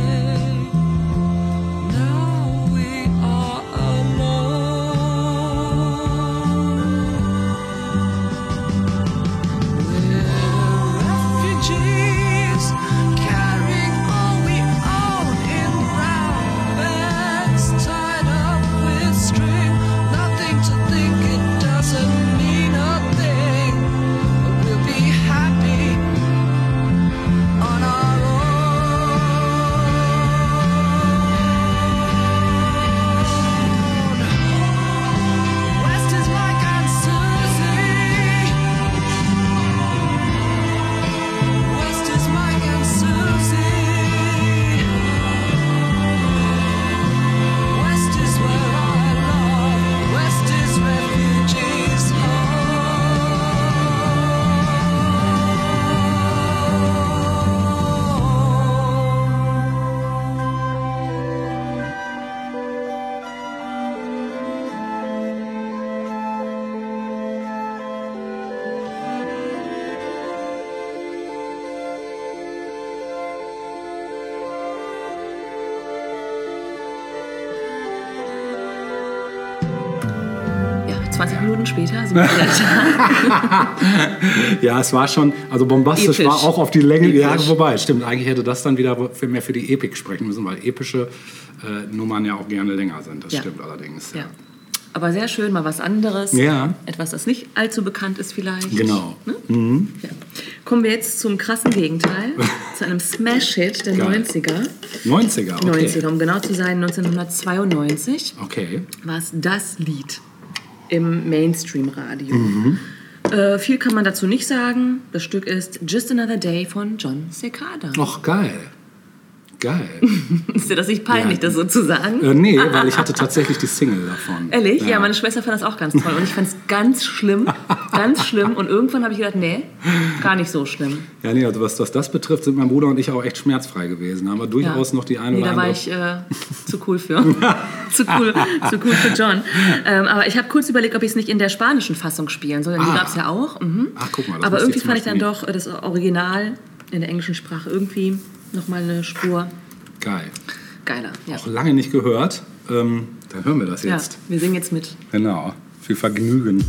Minuten später sind wir da. Ja, es war schon, also bombastisch Episch. war auch auf die Länge. Ja, Episch. wobei, stimmt, eigentlich hätte das dann wieder für mehr für die Epik sprechen müssen, weil epische äh, Nummern ja auch gerne länger sind. Das Ja. stimmt allerdings. Ja. Aber sehr schön, mal was anderes. Ja. Etwas, das nicht allzu bekannt ist vielleicht. Genau. Ne? Ja. Kommen wir jetzt zum krassen Gegenteil, zu einem Smash-Hit der Geil. 90er. 90er, okay. 90er, um genau zu sein, 1992 Okay. war es das Lied im Mainstream-Radio. Mhm. Äh, viel kann man dazu nicht sagen. Das Stück ist Just Another Day von John Secada. Ach, geil. Geil. Ist dir das nicht peinlich, Ja. das so zu sagen? äh, nee, weil ich hatte tatsächlich die Single davon. Ehrlich? Ja. meine Schwester fand das auch ganz toll. Und ich fand es ganz schlimm. ganz schlimm. Und irgendwann habe ich gedacht, nee, gar nicht so schlimm. Ja, nee, also was, was das betrifft, sind mein Bruder und ich auch echt schmerzfrei gewesen. Haben wir durchaus Ja. noch die eine nee, oder da war andere. ich äh, zu cool für. zu, cool, zu cool für John. Ähm, aber ich habe kurz überlegt, ob ich es nicht in der spanischen Fassung spielen soll. Die Ah. gab es ja auch. Mhm. Ach, guck mal, das aber irgendwie fand ich dann Beispiel doch äh, das Original in der englischen Sprache irgendwie nochmal eine Spur Geil. geiler. Ja. Auch lange nicht gehört. Ähm, dann hören wir das ja, jetzt. wir singen jetzt mit. Genau. Viel Vergnügen.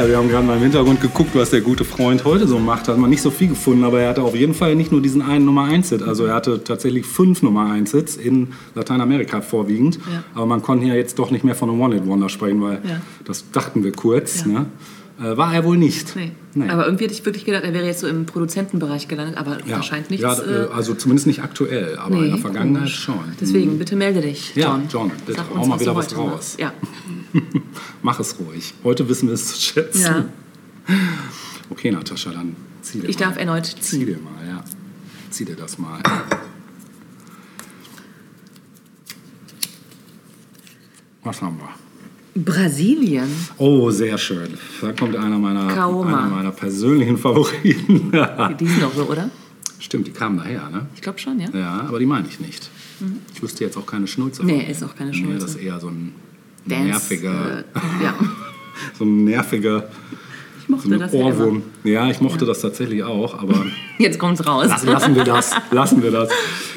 Ja, wir haben gerade mal im Hintergrund geguckt, was der gute Freund heute so macht. Hat man nicht so viel gefunden, aber er hatte auf jeden Fall nicht nur diesen einen Nummer 1 Hit. Also er hatte tatsächlich fünf Nummer 1 Hits in Lateinamerika vorwiegend. Ja. Aber man konnte hier jetzt doch nicht mehr von einem One Hit Wonder sprechen, weil Ja. das dachten wir kurz. Ja. Ne? Äh, war er wohl nicht. Nee. Nee. Aber irgendwie hätte ich wirklich gedacht, er wäre jetzt so im Produzentenbereich gelandet, aber ja. wahrscheinlich nichts. Ja, äh, äh, also zumindest nicht aktuell, aber in der Vergangenheit komisch. schon. Deswegen, bitte melde dich, Ja, John. John, bitte, Sag hau mal was wieder was heute raus. machst. Ja. Mach es ruhig. Heute wissen wir es zu schätzen. ja. Okay, Natascha, dann zieh dir Ich mal. darf erneut Zieh ziehen. dir mal, ja. Zieh dir das mal. Was haben wir? Brasilien. Oh, sehr schön. Da kommt einer meiner, Kaoma. einer meiner persönlichen Favoriten. Die sind noch so, oder? Stimmt, die kamen daher, ne? Ich glaube schon, ja. Ja, aber die meine ich nicht. Ich wüsste jetzt auch keine Schnulze. Nee, ist auch keine Nee, Schnulze. das ist eher so ein Dance, nerviger, Äh, ja. so ein nerviger Ich so mochte ein das ja Ohrwurm. immer. Ja, ich mochte das tatsächlich auch, aber Jetzt kommt's raus. lassen, lassen wir das. Lassen wir das.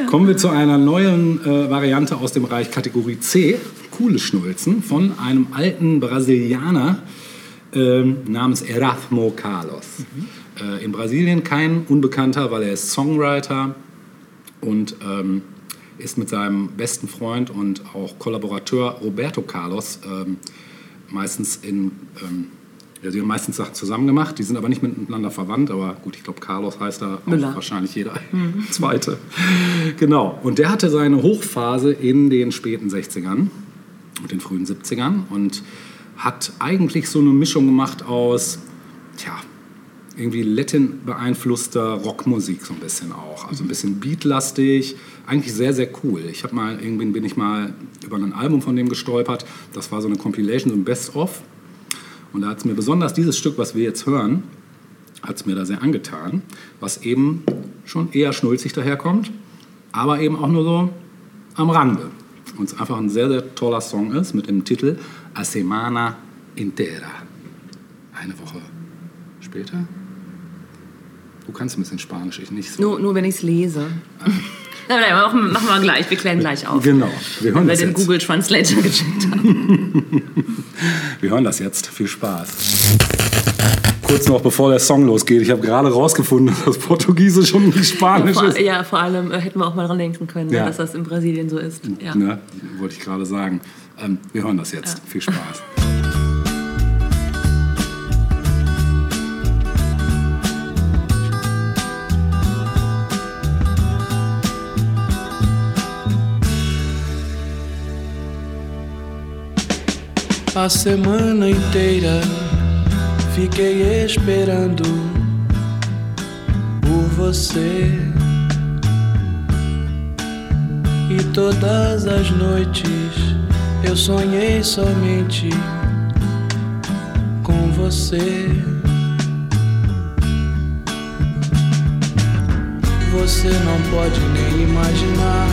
Kommen wir zu einer neuen äh, Variante aus dem Bereich Kategorie C. Coole Schnulzen von einem alten Brasilianer ähm, namens Erasmo Carlos. Äh, in Brasilien kein Unbekannter, weil er ist Songwriter und ähm, ist mit seinem besten Freund und auch Kollaborateur Roberto Carlos ähm, meistens in ähm, ja, die haben meistens Sachen zusammen gemacht, die sind aber nicht miteinander verwandt, aber gut, ich glaube, Carlos heißt da wahrscheinlich jeder Zweite. Genau, und der hatte seine Hochphase in den späten 60ern und den frühen 70ern und hat eigentlich so eine Mischung gemacht aus, tja, irgendwie Latin beeinflusster Rockmusik so ein bisschen auch. Also ein bisschen beatlastig, eigentlich sehr, sehr cool. Ich habe mal, irgendwie bin ich mal über ein Album von dem gestolpert. Das war so eine Compilation, so ein Best-of. Und da hat es mir besonders dieses Stück, was wir jetzt hören, hat es mir da sehr angetan, was eben schon eher schnulzig daherkommt, aber eben auch nur so am Rande. Und es einfach ein sehr, sehr toller Song ist mit dem Titel A Semana Entera. Eine Woche später. Du kannst ein bisschen Spanisch, ich nicht so. Nur, nur wenn ich es lese. Nein, nein, machen, machen wir gleich. Wir klären gleich auf. Genau, wir hören Wenn wir das den jetzt. Google Translator gecheckt haben. Wir hören das jetzt. Viel Spaß. Kurz noch bevor der Song losgeht. Ich habe gerade rausgefunden, dass das Portugiesisch und nicht Spanisch Vor, ist. ja, vor allem äh, hätten wir auch mal dran denken können, ne, Ja. dass das in Brasilien so ist. Ja. Ne, wollte ich gerade sagen. Ähm, wir hören das jetzt. Viel Spaß. A semana inteira fiquei esperando por você. E todas as noites eu sonhei somente com você. Você não pode nem imaginar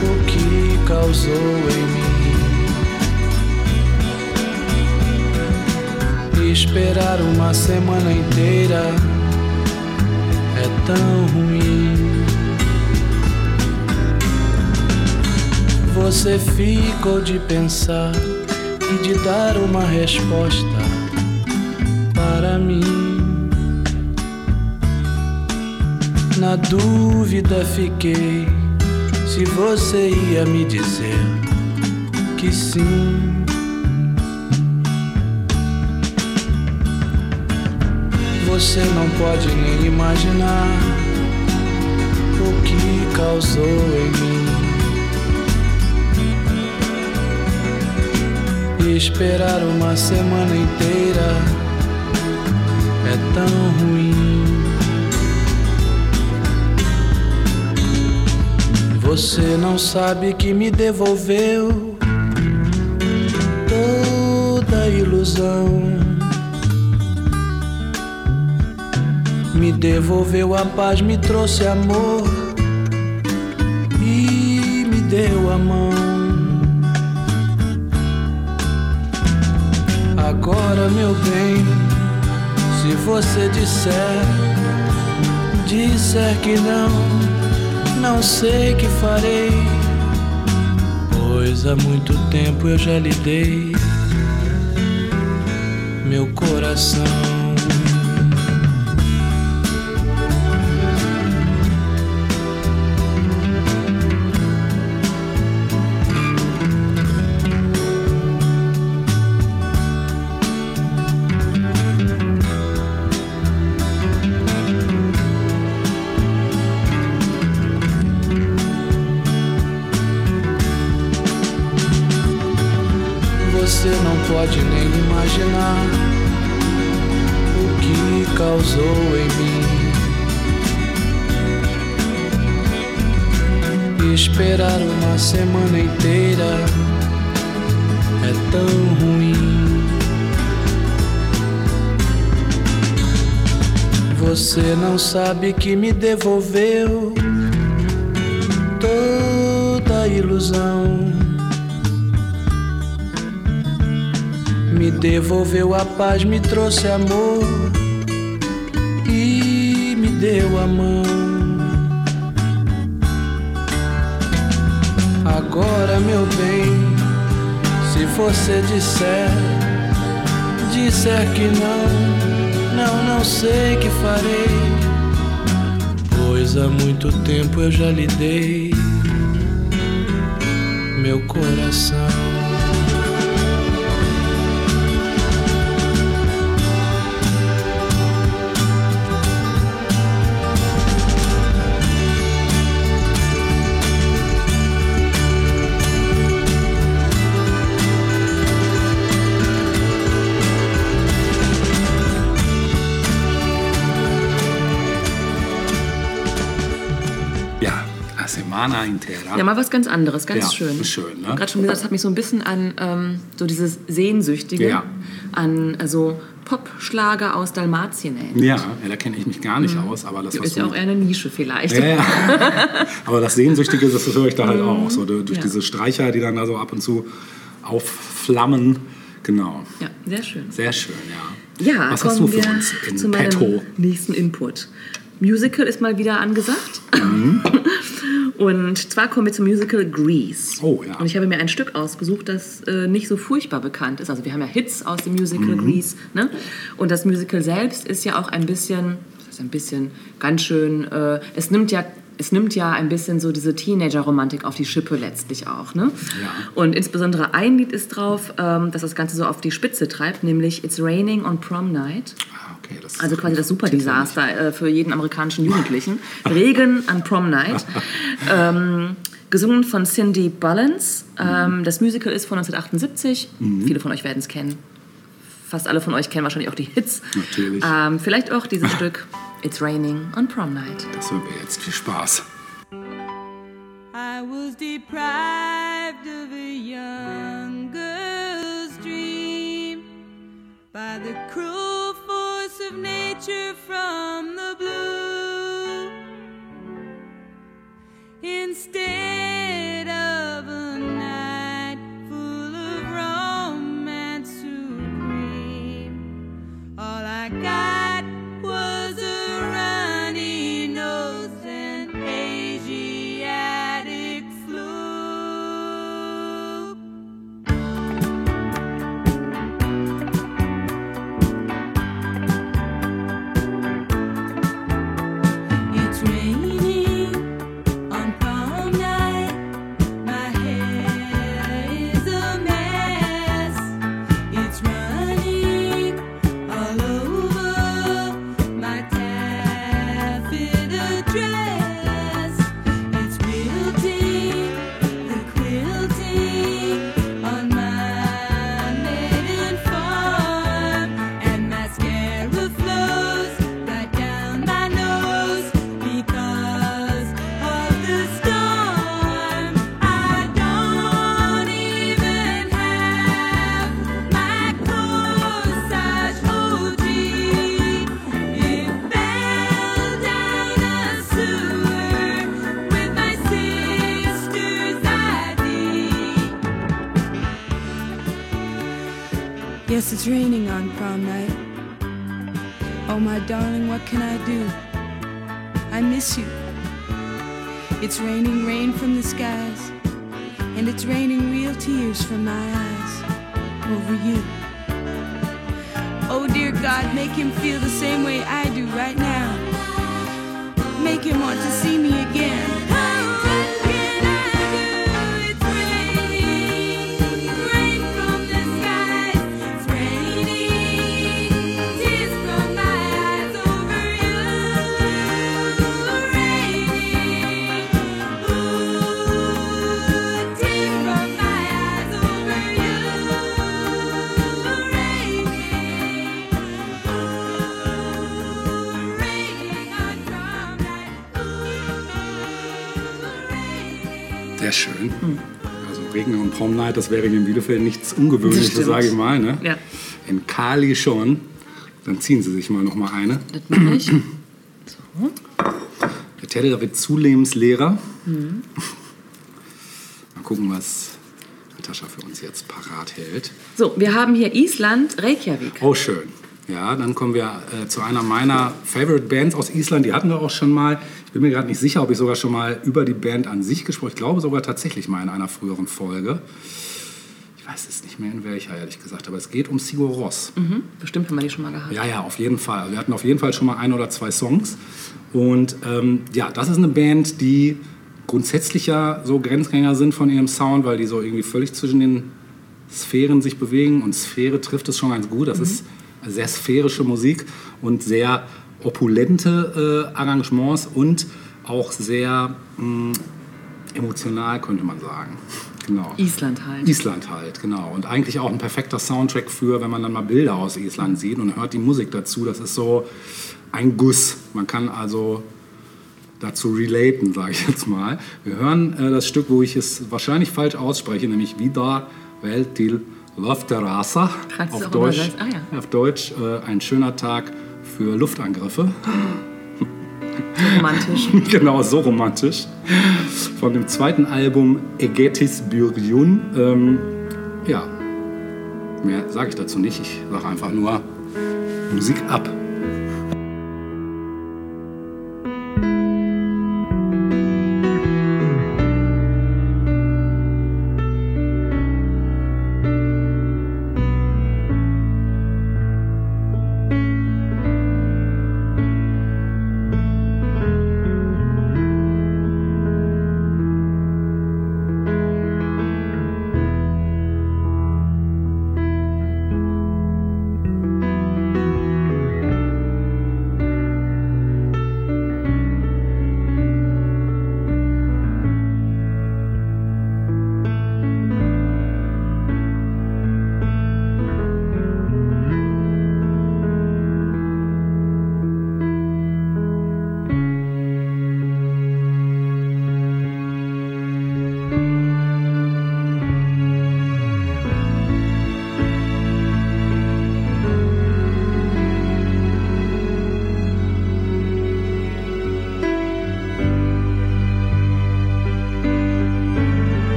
o que causou em mim. Esperar uma semana inteira é tão ruim. Você ficou de pensar e de dar uma resposta para mim. Na dúvida fiquei se você ia me dizer que sim. Você não pode nem imaginar o que causou em mim. E esperar uma semana inteira é tão ruim. Você não sabe que me devolveu toda ilusão. Me devolveu a paz, me trouxe amor e me deu a mão. Agora, meu bem, se você disser, disser que não, não sei que farei, pois há muito tempo eu já lhe dei meu coração. Semana inteira é tão ruim. Você não sabe que me devolveu toda a ilusão. Me devolveu a paz, me trouxe amor e me deu a mão. Agora, meu bem, se você disser, disser que não, não, não sei que farei, pois há muito tempo eu já lhe dei meu coração. Semana intera. Ja, mal was ganz anderes, ganz Ja, schön. schön, ne? Gerade schon gesagt, das hat mich so ein bisschen an ähm, so dieses Sehnsüchtige, Ja. an also Popschlager aus Dalmatien erinnert. Ja, ja, da kenne ich mich gar nicht aus, aber das Mhm. Ist ja auch eher eine Nische vielleicht. Ja, ja. Aber das Sehnsüchtige, das höre ich da halt auch. So durch Mhm. Diese Streicher, die dann da so ab und zu aufflammen. Genau. Ja, sehr schön. Sehr schön, ja. Ja, Was hast kommen du für uns in zu meinem petto? nächsten Input. Musical ist mal wieder angesagt. Mhm. Und zwar kommen wir zum Musical Grease. Oh, ja. Und ich habe mir ein Stück ausgesucht, das äh, nicht so furchtbar bekannt ist. Also wir haben ja Hits aus dem Musical Mhm. Grease. Ne? Und das Musical selbst ist ja auch ein bisschen, das ist ein bisschen ganz schön, äh, es nimmt ja es nimmt ja ein bisschen so diese Teenager-Romantik auf die Schippe letztlich auch. Ne? Ja. Und insbesondere ein Lied ist drauf, ähm, das das Ganze so auf die Spitze treibt, nämlich It's Raining on Prom Night. Ah, okay, Also quasi das Superdesaster äh, für jeden amerikanischen Jugendlichen. Regen an Prom Night. ähm, gesungen von Cindy Bullens. Ähm, das Musical ist von 1978. Viele von euch werden es kennen. Fast alle von euch kennen wahrscheinlich auch die Hits. Natürlich. Ähm, vielleicht auch dieses Stück It's Raining on Prom Night. Das hören wir jetzt. Viel Spaß. I was deprived of a young girl's dream by the cruel force of nature from the blue. Instead of a night full of romance supreme, all I got Yes, it's raining on prom night. Oh, my darling, what can I do? I miss you. It's raining rain from the skies, and it's raining real tears from my eyes over you. Oh, dear God, make him feel the same way I do right now. Make him want to see me again. Sehr schön. Also Regen und Prom Night, das wäre hier in Bielefeld nichts Ungewöhnliches, sage ich mal. Ne? Ja. In Kali schon. Dann ziehen Sie sich mal noch mal eine. Das mache ich. Der Teller wird Zulehmensleerer. Mhm. Mal gucken, was Natascha für uns jetzt parat hält. So, wir haben hier Island, Reykjavik. Oh, schön. Ja, dann kommen wir äh, zu einer meiner Favorite Bands aus Island. Die hatten wir auch schon mal. Ich bin mir gerade nicht sicher, ob ich sogar schon mal über die Band an sich gesprochen habe. Ich glaube sogar tatsächlich mal in einer früheren Folge. Ich weiß es nicht mehr in welcher, ehrlich gesagt. Aber es geht um Sigur Ross. Mhm. Bestimmt haben wir die schon mal gehabt. Ja, ja, auf jeden Fall. Wir hatten auf jeden Fall schon mal ein oder zwei Songs. Und ähm, ja, das ist eine Band, die grundsätzlich ja so Grenzgänger sind von ihrem Sound, weil die so irgendwie völlig zwischen den Sphären sich bewegen. Und Sphäre trifft es schon ganz gut. Das ist sehr sphärische Musik und sehr opulente äh, Arrangements und auch sehr mh, emotional, könnte man sagen. Genau. Island halt. Island halt, genau. Und eigentlich auch ein perfekter Soundtrack für, wenn man dann mal Bilder aus Island sieht und hört die Musik dazu. Das ist so ein Guss. Man kann also dazu relaten, sage ich jetzt mal. Wir hören äh, das Stück, wo ich es wahrscheinlich falsch ausspreche, nämlich Vida Veltil Kannst du Auf Deutsch? Ah, ja. auf Deutsch äh, ein schöner Tag für Luftangriffe. Romantisch. genau, so romantisch. Von dem zweiten Album Egetis Byrjun. Ähm, ja, mehr sage ich dazu nicht. Ich sage einfach nur Musik ab.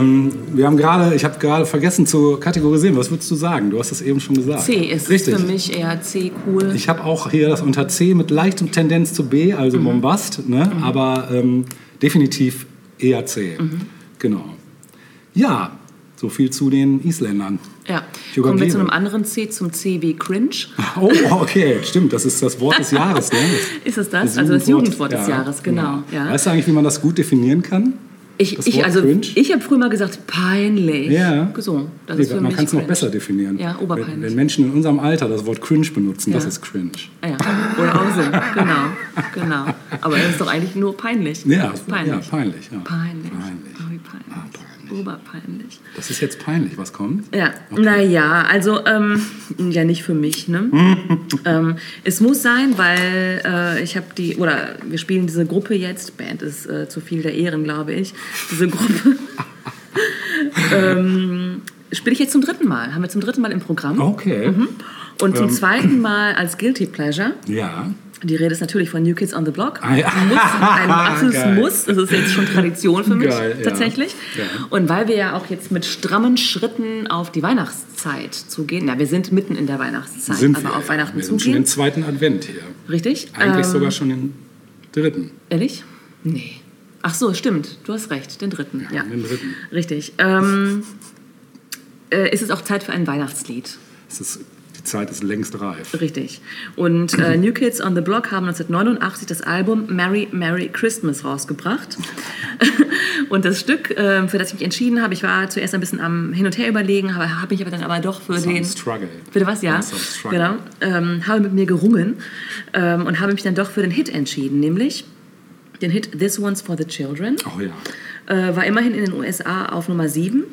Ähm, wir haben gerade, ich habe gerade vergessen zu kategorisieren. Was würdest du sagen? Du hast es eben schon gesagt. C ist Richtig. für mich eher C cool. Ich habe auch hier das unter C mit leichtem Tendenz zu B, also Mhm. Bombast, ne? aber ähm, definitiv eher C. Mhm. Genau. Ja, so viel zu den Isländern. ja. Kommen wir zu einem anderen C, zum C wie Cringe. Oh, okay, stimmt, das ist das Wort des Jahres. Ne? Ist es das? Also das Jugendwort des Jahres, genau, ja. Weißt du eigentlich, wie man das gut definieren kann? Ich, Das ich, also, cringe? ich habe früher mal gesagt, peinlich. Ja. So, das Nee, ist für man kann es noch besser definieren. Ja, wenn, oberpeinlich. wenn Menschen in unserem Alter das Wort cringe benutzen, das Ja. ist cringe. Ja, oder auch so, genau, genau. Aber das ist doch eigentlich nur peinlich. Ja, peinlich. ja, peinlich. Ja. Peinlich. Peinlich. Oh, wie peinlich. Ah, peinlich. Oberpeinlich. Das ist jetzt peinlich, was kommt? Ja, naja, also ähm, ja nicht für mich. Ne? ähm, es muss sein, weil äh, ich habe die, oder wir spielen diese Gruppe jetzt, Band ist äh, zu viel der Ehren, glaube ich, diese Gruppe. ähm, Spiele ich jetzt zum dritten Mal, haben wir zum dritten Mal im Programm. Okay. Mhm. Und zum Ähm. zweiten Mal als Guilty Pleasure. Ja. Die Rede ist natürlich von New Kids on the Block. Ah, ja. Muss, ein absolutes. Muss. Das ist jetzt schon Tradition für mich Geil, ja. tatsächlich. Ja. Und weil wir ja auch jetzt mit strammen Schritten auf die Weihnachtszeit zugehen. Ja, wir sind mitten in der Weihnachtszeit, Sind aber wir, auf ja. Weihnachten Wir sind schon zugehen. im zweiten Advent hier. Richtig? Eigentlich Ähm, sogar schon im dritten. Ehrlich? Nee. Ach so, stimmt. Du hast recht. Den dritten. Ja, Den dritten. Richtig. Ähm, äh, ist es auch Zeit für ein Weihnachtslied? Es ist, die Zeit ist längst reif. Richtig. Und äh, New Kids on the Block haben 1989 das Album Merry Merry Christmas rausgebracht. und das Stück, äh, für das ich mich entschieden habe, ich war zuerst ein bisschen am Hin und Her überlegen, habe hab mich aber dann aber doch für Some den... struggle. Bitte was? Ja. Struggle. Genau. Ähm, habe mit mir gerungen ähm, und habe mich dann doch für den Hit entschieden, nämlich den Hit This One's for the Children. Oh ja. Äh, war immerhin in den USA auf Nummer 7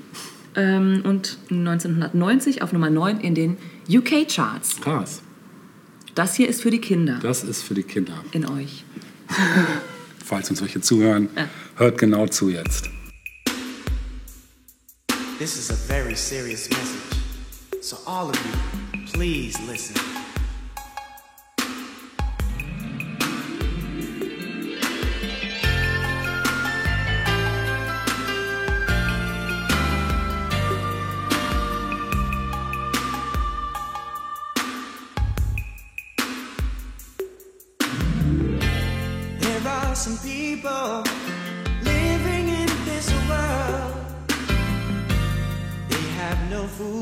ähm, und 1990 auf Nummer 9 in den UK-Charts. Krass. Das hier ist für die Kinder Das ist für die Kinder. in euch. Falls uns welche zuhören, Ja. hört genau zu jetzt. This is a very serious message. So, all of you, please listen.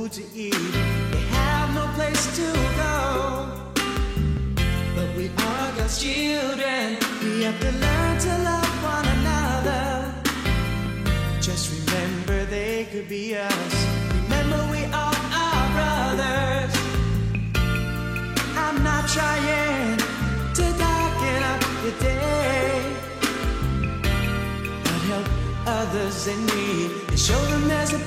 Food to eat, they have no place to go. But we are God's children, we have to learn to love one another. Just remember they could be us. Remember we are brothers. I'm not trying to darken up the day but help others in need and show them there's a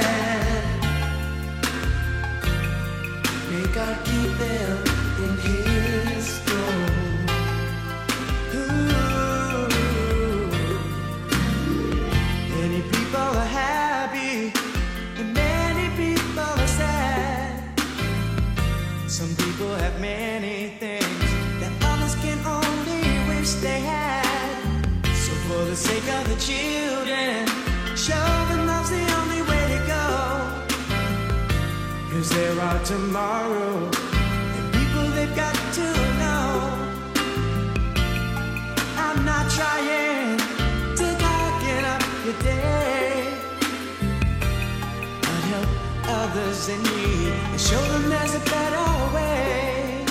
tomorrow and people they've got to know. I'm not trying to darken up your day. But help others in need and show them there's a better way.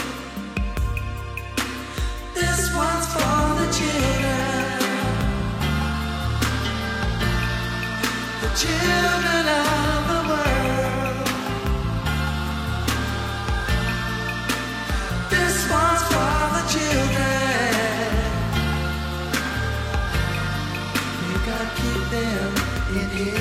This one's for the children. The children them in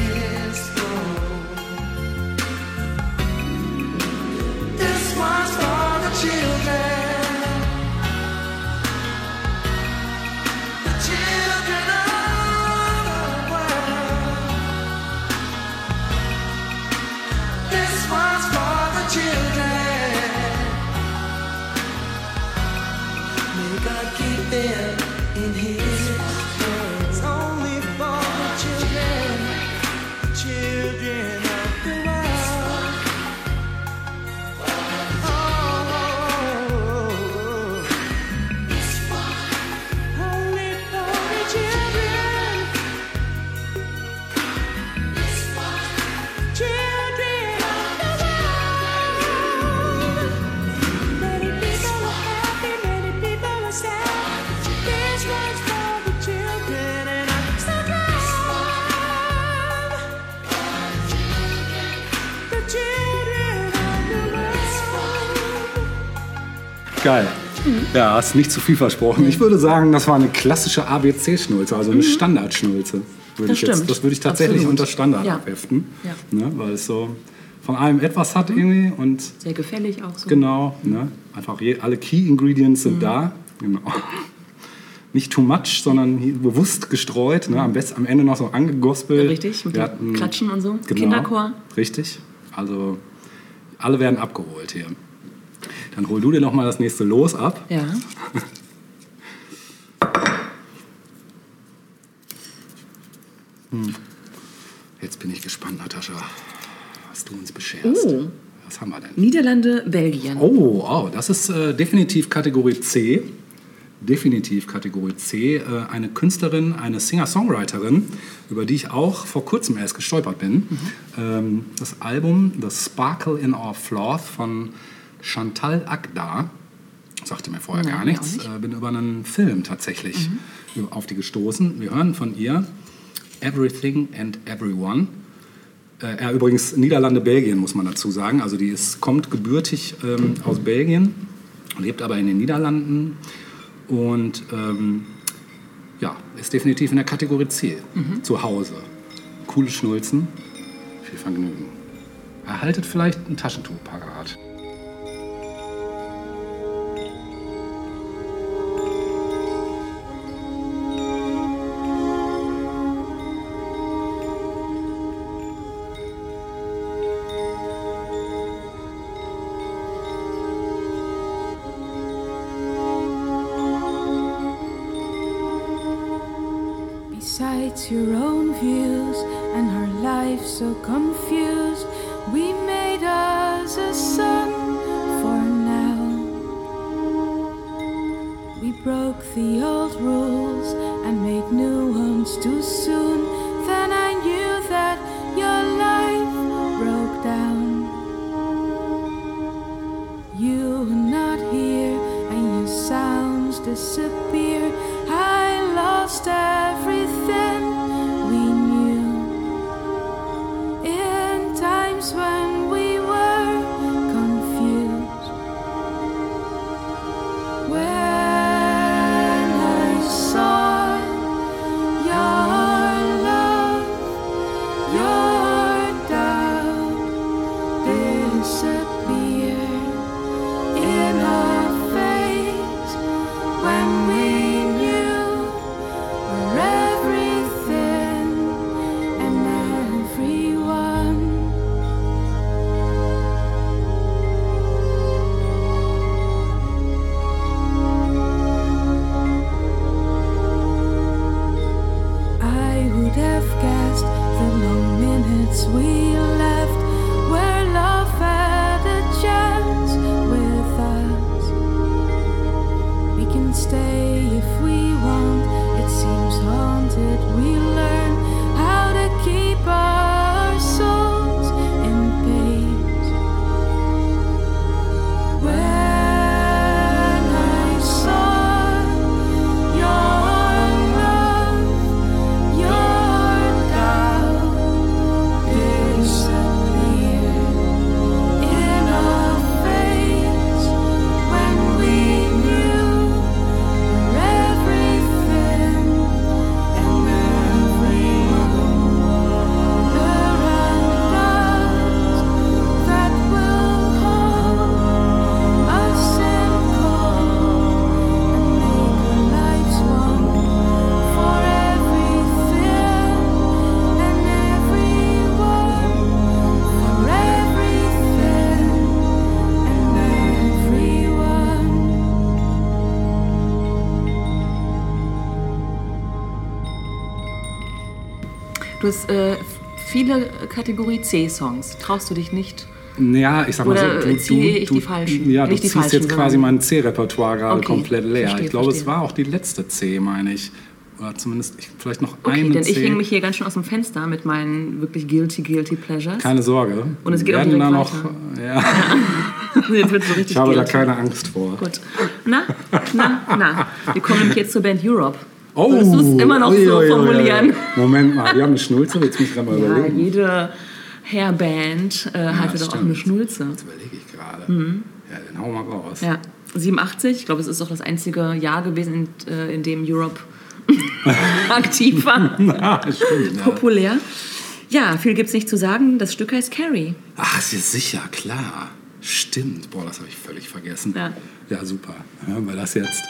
Geil. Ja, hast nicht zu viel versprochen. Ich würde sagen, das war eine klassische ABC-Schnulze, also eine Standardschnulze. Würde Das ich jetzt, das würde ich tatsächlich Absolut. unter Standard Ja. abheften. Ja. Ne, weil es so von allem etwas hat irgendwie und Sehr gefällig auch so. genau, ne, einfach je, alle Key Ingredients sind da. Genau. Nicht too much, sondern bewusst gestreut. Ne, am besten am Ende noch so angegospelt. Richtig, mit hatten- Klatschen und so. Genau, Kinderchor. Richtig. Also alle werden abgeholt hier. Dann hol du dir noch mal das nächste Los ab. Ja. Jetzt bin ich gespannt, Natascha, was du uns bescherst. Oh. Was haben wir denn? Niederlande, Belgien. Oh, oh das ist äh, definitiv Kategorie C. Definitiv Kategorie C. Äh, eine Künstlerin, eine Singer-Songwriterin, über die ich auch vor kurzem erst gestolpert bin. Ähm, das Album The Sparkle in Our Floth von Chantal Akdar. Sagte mir vorher Nein, gar nichts. nicht. Äh, bin über einen Film tatsächlich auf die gestoßen. Wir hören von ihr Everything and Everyone. Äh, er übrigens Niederlande, Belgien, muss man dazu sagen. Also die ist, kommt gebürtig ähm, aus Belgien, lebt aber in den Niederlanden und ähm, ja, ist definitiv in der Kategorie C zu Hause. Coole Schnulzen, viel Vergnügen. Erhaltet vielleicht ein Taschentuch parat. Du hast äh, viele Kategorie C-Songs. Traust du dich nicht? Ja, ich sag mal Oder so, du, du, ich du, die falschen? Ja, du ziehst falschen, jetzt quasi mein C-Repertoire gerade Okay, komplett leer. verstehe, ich glaube, es war auch die letzte C, meine ich. Oder zumindest ich, vielleicht noch Okay, eine denn C. ich hänge mich hier ganz schön aus dem Fenster mit meinen wirklich guilty, guilty pleasures. Keine Sorge. Und es geht auch Wir direkt werden da noch, ja, Jetzt wird's so richtig ich habe da guilty. keine Angst vor. Gut. Na, na, na. Wir kommen nämlich jetzt zur Band Europe. Oh, Würdest du es immer noch ui, so ui, formulieren? ui. Moment mal, wir haben eine Schnulze, jetzt muss ich gerade mal Ja, überlegen. jede Hairband äh, hatte das doch auch stimmt. eine Schnulze. Jetzt überlege ich gerade. Ja, dann hau mal raus. Mhm. Ja, 87, ich glaube, es ist auch das einzige Jahr gewesen, in, äh, in dem Europe aktiv war, Ja, stimmt, ja. populär. Ja, viel gibt's nicht zu sagen. Das Stück heißt Carrie. Ach, ist ja sicher, klar. Stimmt. Boah, das habe ich völlig vergessen. Ja. ja super. Hören wir das jetzt.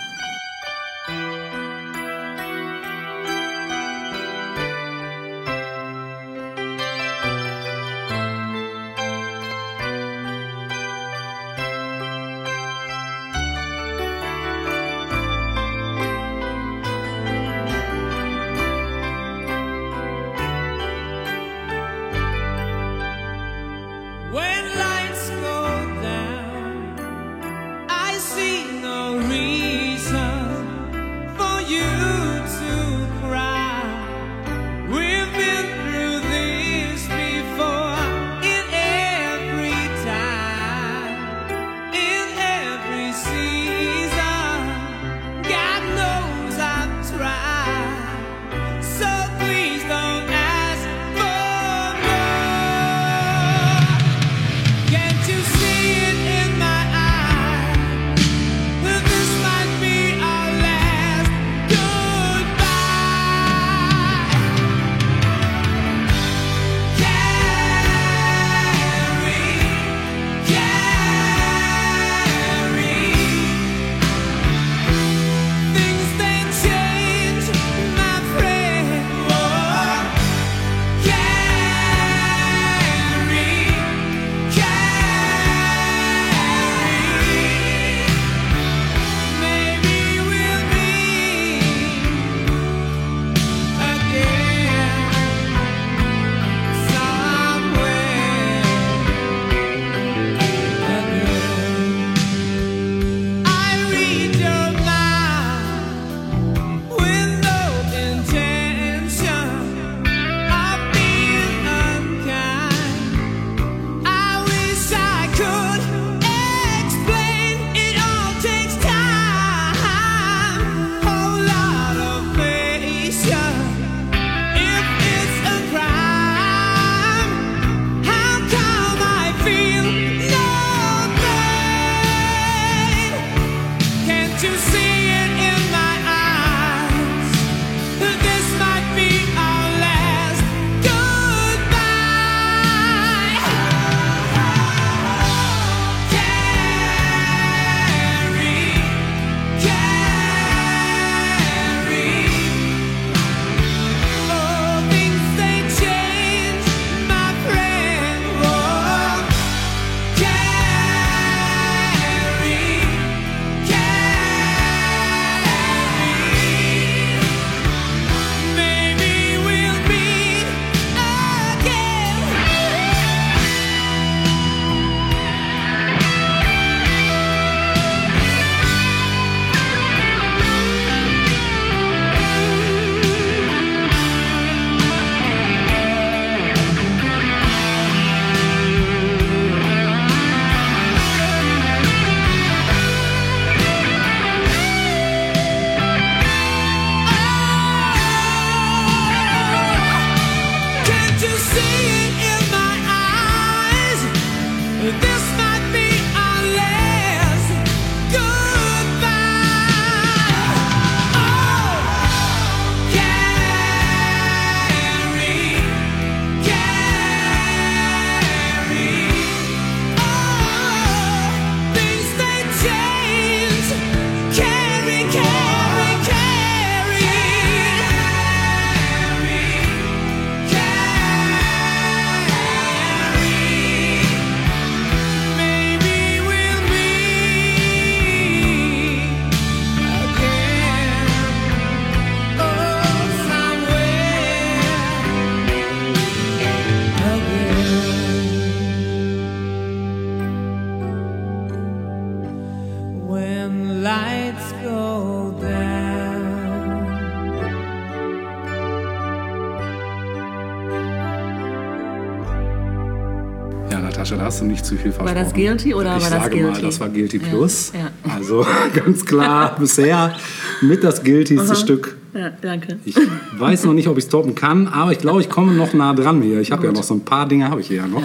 Nicht zu viel versprochen. das Guilty oder ich war das sage mal, Guilty? das war Guilty Plus. ja. Also ganz klar bisher mit das Guiltyste Stück. Ja, danke. Ich weiß noch nicht, ob ich es toppen kann, aber ich glaube, ich komme noch nah dran hier. Ich habe ja noch so ein paar Dinge, habe ich hier ja noch.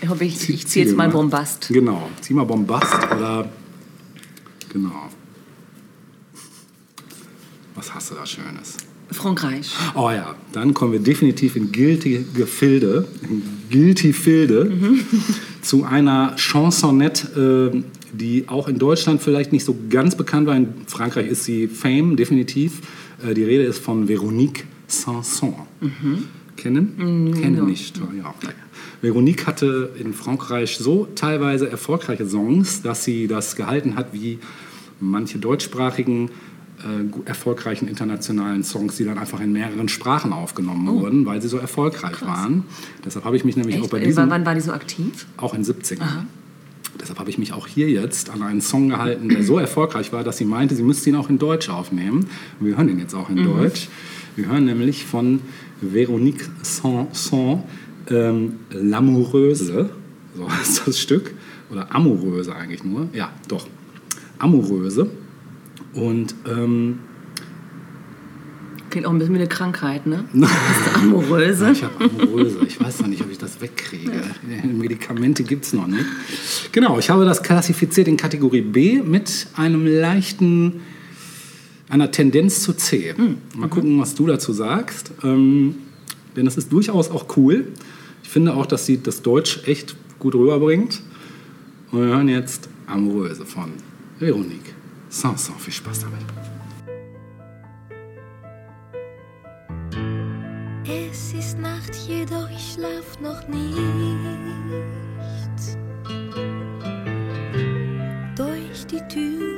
Ich hoffe, ich, ich ziehe jetzt mal mal. Bombast. Genau, zieh mal Bombast oder genau. Was hast du da Schönes? Frankreich. Oh ja, dann kommen wir definitiv in guilty Gefilde, in guilty Filde, zu einer Chansonette, äh, die auch in Deutschland vielleicht nicht so ganz bekannt war. In Frankreich ist sie Fame, definitiv. Äh, die Rede ist von Veronique Sanson. Kennen? Kennen nicht. Ja. Veronique hatte in Frankreich so teilweise erfolgreiche Songs, dass sie das gehalten hat wie manche deutschsprachigen äh, erfolgreichen internationalen Songs, die dann einfach in mehreren Sprachen aufgenommen wurden, weil sie so erfolgreich waren. Deshalb habe ich mich nämlich auch Echt? bei Äh, diesem, Wann war die so aktiv? auch in 70ern. Deshalb habe ich mich auch hier jetzt an einen Song gehalten, der so erfolgreich war, dass sie meinte, sie müsste ihn auch in Deutsch aufnehmen. Und wir hören ihn jetzt auch in Deutsch. Wir hören nämlich von Véronique Sanson ähm, L'Amoureuse, so heißt das Stück. Oder Amoureuse eigentlich nur. Ja, doch. Amoureuse. Und ähm, Klingt auch ein bisschen wie eine Krankheit, ne? Du Amoröse? Ich habe Amoröse. Ich weiß noch nicht, ob ich das wegkriege. Medikamente gibt es noch nicht. Genau, ich habe das klassifiziert in Kategorie B mit einem leichten, einer Tendenz zu C. Mal gucken, was du dazu sagst. Ähm, denn es ist durchaus auch cool. Ich finde auch, dass sie das Deutsch echt gut rüberbringt. Und wir hören jetzt Amoröse von Veronique Sanson. Viel Spaß damit. Es ist Nacht, jedoch ich schlaf noch nicht. Durch die Tür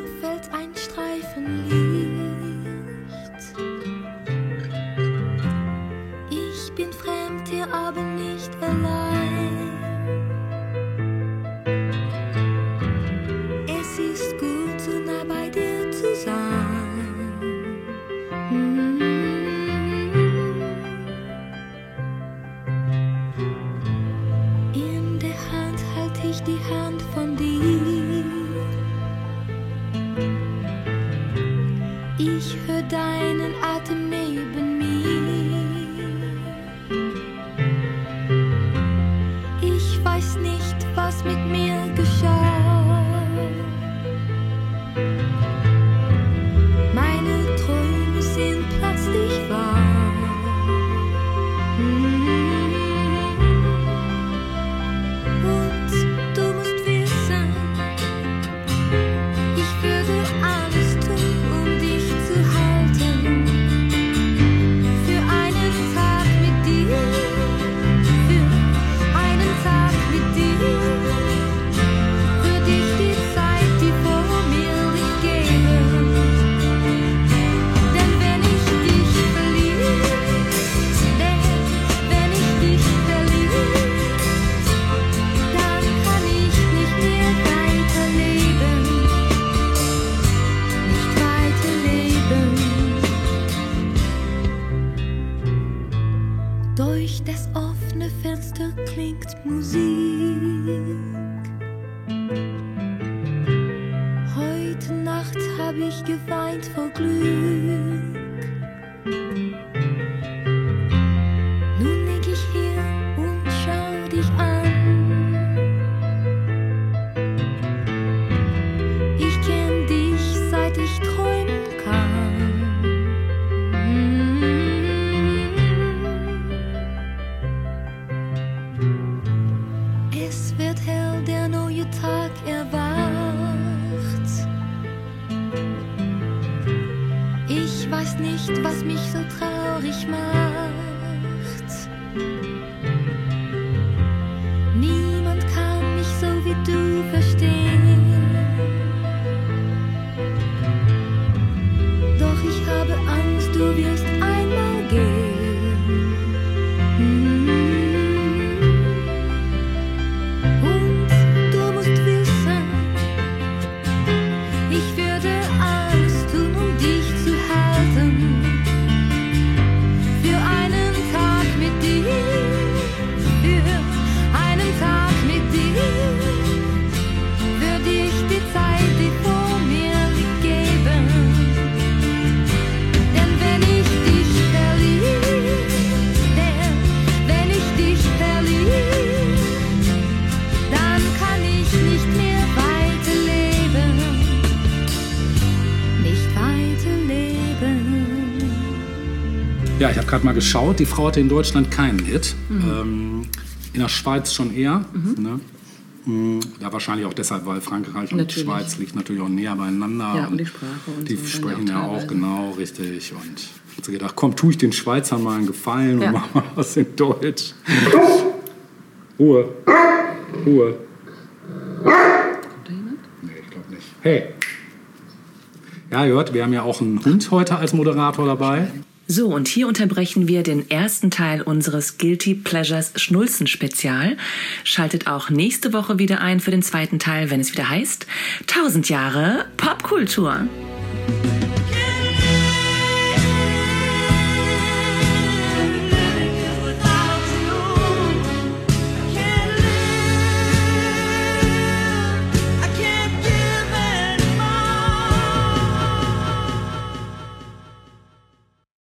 gerade mal geschaut. Die Frau hatte in Deutschland keinen Hit. Ähm, in der Schweiz schon eher. Ne? Mm, Ja, wahrscheinlich auch deshalb, weil Frankreich und Natürlich. Schweiz liegt natürlich auch näher beieinander. Ja, und die Sprache und Die so sprechen auch ja auch teilweise. genau richtig. Und ich habe gedacht, komm, tue ich den Schweizern mal einen Gefallen Ja. und mach mal was in Deutsch. Ruhe. Ruhe. Kommt da jemand? Nee, ich glaube nicht. Hey. Ja, ihr hört, wir haben ja auch einen Hund heute als Moderator dabei. So, und hier unterbrechen wir den ersten Teil unseres Guilty Pleasures Schnulzen Spezial. Schaltet auch nächste Woche wieder ein für den zweiten Teil, wenn es wieder heißt 1000 Jahre Popkultur.